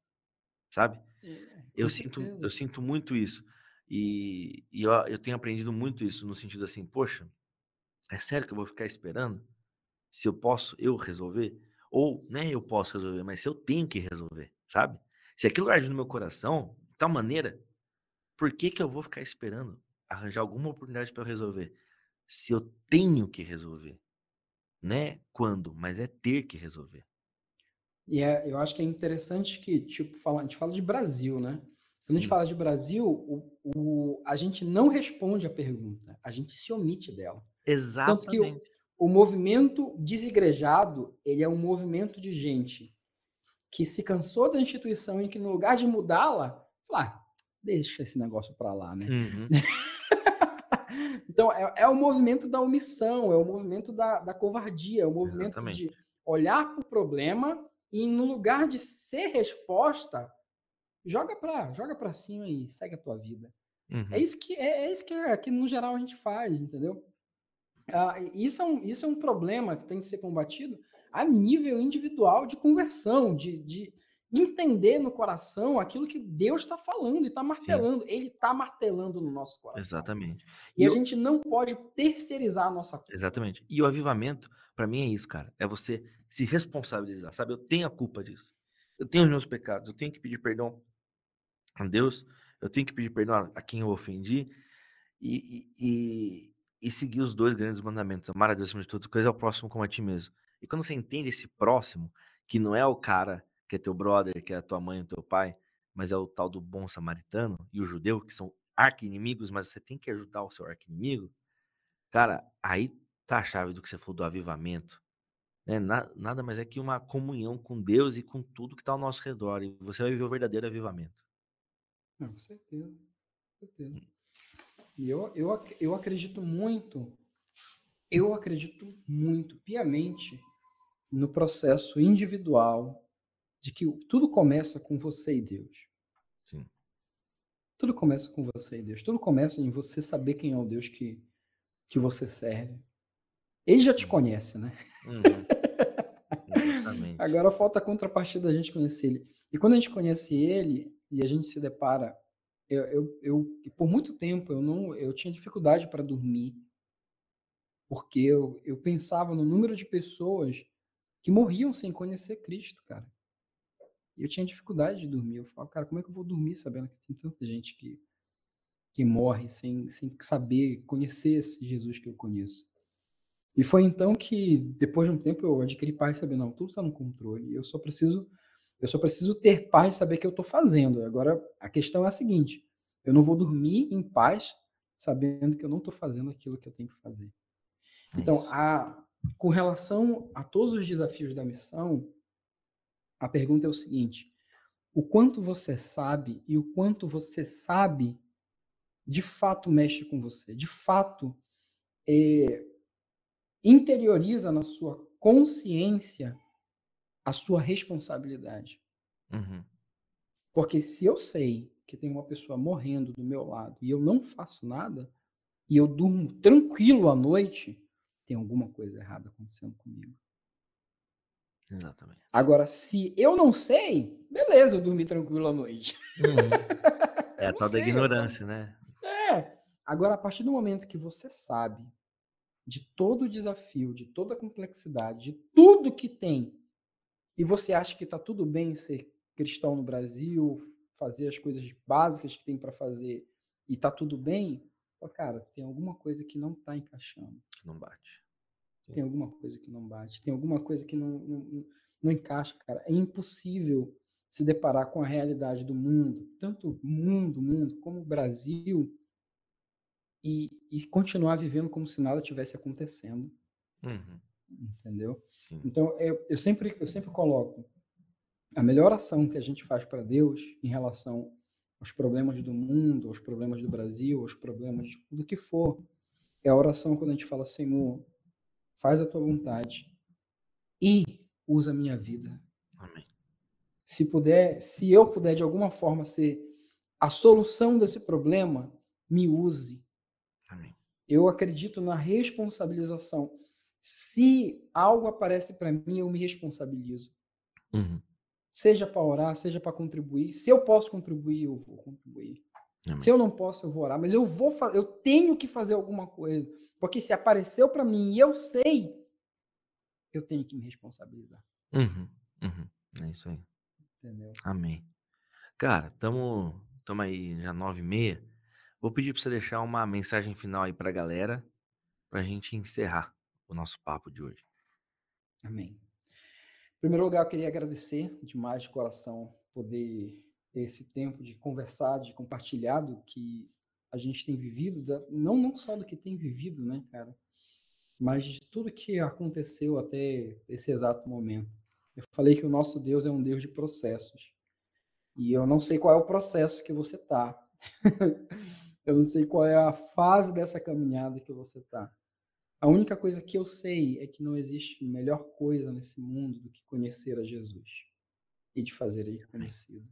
sabe? É, eu sinto, eu sinto muito isso. E, e eu, eu tenho aprendido muito isso no sentido assim, poxa, é sério que eu vou ficar esperando? Se eu posso eu resolver? Ou, né, eu posso resolver, mas se eu tenho que resolver, sabe? Se aquilo arde no meu coração, de tal maneira, por que que eu vou ficar esperando arranjar alguma oportunidade para eu resolver? Se eu tenho que resolver. Né? Quando? Mas é ter que resolver. E é, eu acho que é interessante que, tipo, fala, a gente fala de Brasil, né? Quando Sim. a gente fala de Brasil, o, o, a gente não responde a pergunta, a gente se omite dela. Exatamente. Tanto que o, o movimento desigrejado, ele é um movimento de gente que se cansou da instituição e que no lugar de mudá-la, ah, deixa esse negócio para lá, né? Uhum. então, é, é, o movimento da omissão, é o movimento da, da covardia, é o movimento Exatamente. de olhar para o problema e no lugar de ser resposta, joga para joga para cima e segue a tua vida. É uhum. É isso que é, é isso que, é, que no geral a gente faz, entendeu? Ah, isso, é um, isso é um problema que tem que ser combatido a nível individual de conversão, de, de entender no coração aquilo que Deus está falando e está martelando. Sim. Ele está martelando no nosso coração. Exatamente. E, e a eu... gente não pode terceirizar a nossa culpa. Exatamente. E o avivamento, para mim, é isso, cara. É você se responsabilizar, sabe? Eu tenho a culpa disso. Eu tenho os meus pecados. Eu tenho que pedir perdão a Deus. Eu tenho que pedir perdão a quem eu ofendi. E, e, e seguir os dois grandes mandamentos, amar a Deus acima de tudo, coisa é o próximo como a ti mesmo. E quando você entende esse próximo, que não é o cara que é teu brother, que é a tua mãe, o teu pai, mas é o tal do bom samaritano e o judeu, que são arqui-inimigos, mas você tem que ajudar o seu arqui-inimigo, cara, aí tá a chave do que você falou do avivamento. Né? Nada mais é que uma comunhão com Deus e com tudo que está ao nosso redor. E você vai viver o verdadeiro avivamento. Não, com certeza. Com certeza. E eu, eu, eu acredito muito, eu acredito muito piamente no processo individual de que tudo começa com você e Deus. Sim. Tudo começa com você e Deus. Tudo começa em você saber quem é o Deus que, que você serve. Ele já te conhece, né? Uhum. Agora falta a contrapartida da gente conhecer ele. E quando a gente conhece ele e a gente se depara eu, eu, eu, por muito tempo eu não eu tinha dificuldade para dormir Porque eu, eu pensava no número de pessoas que morriam sem conhecer Cristo, cara. Eu tinha dificuldade de dormir. Eu falava, cara, como é que eu vou dormir sabendo que tem tanta gente que, que morre sem, sem saber, conhecer esse Jesus que eu conheço? E foi então que, depois de um tempo, eu adquiri paz, saber, não, tudo está no controle. Eu só preciso eu só preciso ter paz e saber o que eu estou fazendo. Agora, a questão é a seguinte: eu não vou dormir em paz sabendo que eu não estou fazendo aquilo que eu tenho que fazer. Então, a, com relação a todos os desafios da missão, a pergunta é o seguinte: o quanto você sabe e o quanto você sabe de fato mexe com você, de fato é, interioriza na sua consciência a sua responsabilidade. Uhum. Porque se eu sei que tem uma pessoa morrendo do meu lado e eu não faço nada, e eu durmo tranquilo à noite, tem alguma coisa errada acontecendo comigo. Exatamente. Agora, se eu não sei, beleza, eu dormi tranquilo à noite. Uhum. É a tal da ignorância, né? É. Agora, a partir do momento que você sabe de todo o desafio, de toda a complexidade, de tudo que tem, e você acha que está tudo bem ser cristão no Brasil, fazer as coisas básicas que tem para fazer e está tudo bem, cara, tem alguma coisa que não está encaixando. Não bate. Tem alguma coisa que não bate, tem alguma coisa que não, não, não encaixa, cara. É impossível se deparar com a realidade do mundo, tanto mundo, mundo, como o Brasil, e, e continuar vivendo como se nada tivesse acontecendo. Uhum. Entendeu? Sim. Então, eu, eu, sempre, eu sempre coloco a melhor ação que a gente faz para Deus em relação aos problemas do mundo, aos problemas do Brasil, aos problemas tudo que for, é a oração quando a gente fala, Senhor, faz a tua vontade e usa a minha vida. Amém. Se puder, se eu puder de alguma forma ser a solução desse problema, me use. Amém. Eu acredito na responsabilização. Se algo aparece para mim, eu me responsabilizo. Uhum. Seja para orar, seja para contribuir. Se eu posso contribuir, eu vou contribuir. Amém. Se eu não posso, eu vou orar. Mas eu vou, eu tenho que fazer alguma coisa. Porque se apareceu para mim e eu sei, eu tenho que me responsabilizar. Uhum, uhum. É isso aí. Entendeu? Amém. Cara, estamos tamo aí já nove e meia. Vou pedir para você deixar uma mensagem final aí para a galera, para a gente encerrar o nosso papo de hoje. Amém. Em primeiro lugar, eu queria agradecer demais de coração poder esse tempo de conversar, de compartilhar do que a gente tem vivido, não, não só do que tem vivido, né, cara, mas de tudo que aconteceu até esse exato momento. Eu falei que o nosso Deus é um Deus de processos. E eu não sei qual é o processo que você tá. eu não sei qual é a fase dessa caminhada que você tá. A única coisa que eu sei é que não existe melhor coisa nesse mundo do que conhecer a Jesus e de fazer ele conhecido.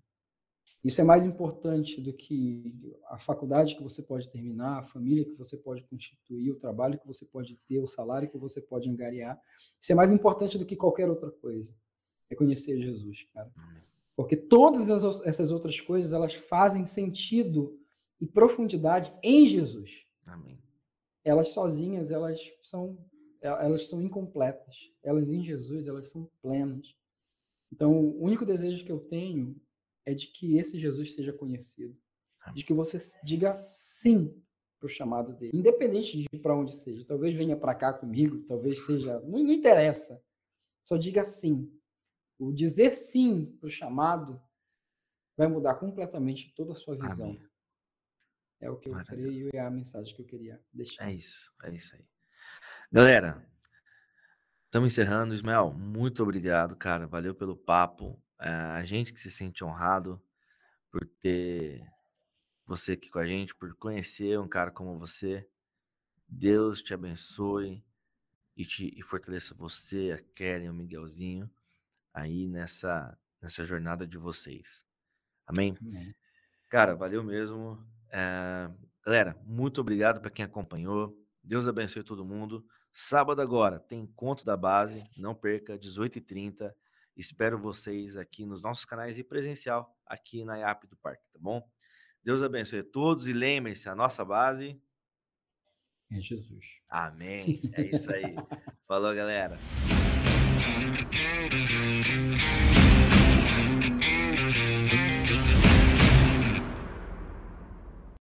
Isso é mais importante do que a faculdade que você pode terminar, a família que você pode constituir, o trabalho que você pode ter, o salário que você pode angariar. Isso é mais importante do que qualquer outra coisa. É conhecer Jesus, cara. Porque todas essas outras coisas, elas fazem sentido e profundidade em Jesus. Amém. Elas sozinhas, elas são elas são incompletas. Elas em Jesus, elas são plenas. Então, o único desejo que eu tenho é de que esse Jesus seja conhecido. De que você diga sim para o chamado dele, independente de para onde seja. Talvez venha para cá comigo, talvez seja. Não, não interessa. Só diga sim. O dizer sim para o chamado vai mudar completamente toda a sua visão. Amém. É o que eu Maravilha. creio e é a mensagem que eu queria deixar. É isso, é isso aí. Galera, estamos encerrando. Ismael, muito obrigado, cara. Valeu pelo papo. A gente que se sente honrado por ter você aqui com a gente, por conhecer um cara como você. Deus te abençoe e, te, e fortaleça você, a Keren, o Miguelzinho, aí nessa, nessa jornada de vocês. Amém? Amém. Cara, valeu mesmo. É, galera, muito obrigado para quem acompanhou. Deus abençoe todo mundo. Sábado agora tem encontro da base, não perca, 18h30. Espero vocês aqui nos nossos canais e presencial aqui na IAP do Parque, tá bom? Deus abençoe a todos e lembre-se, a nossa base É Jesus. Amém. É isso aí. Falou, galera.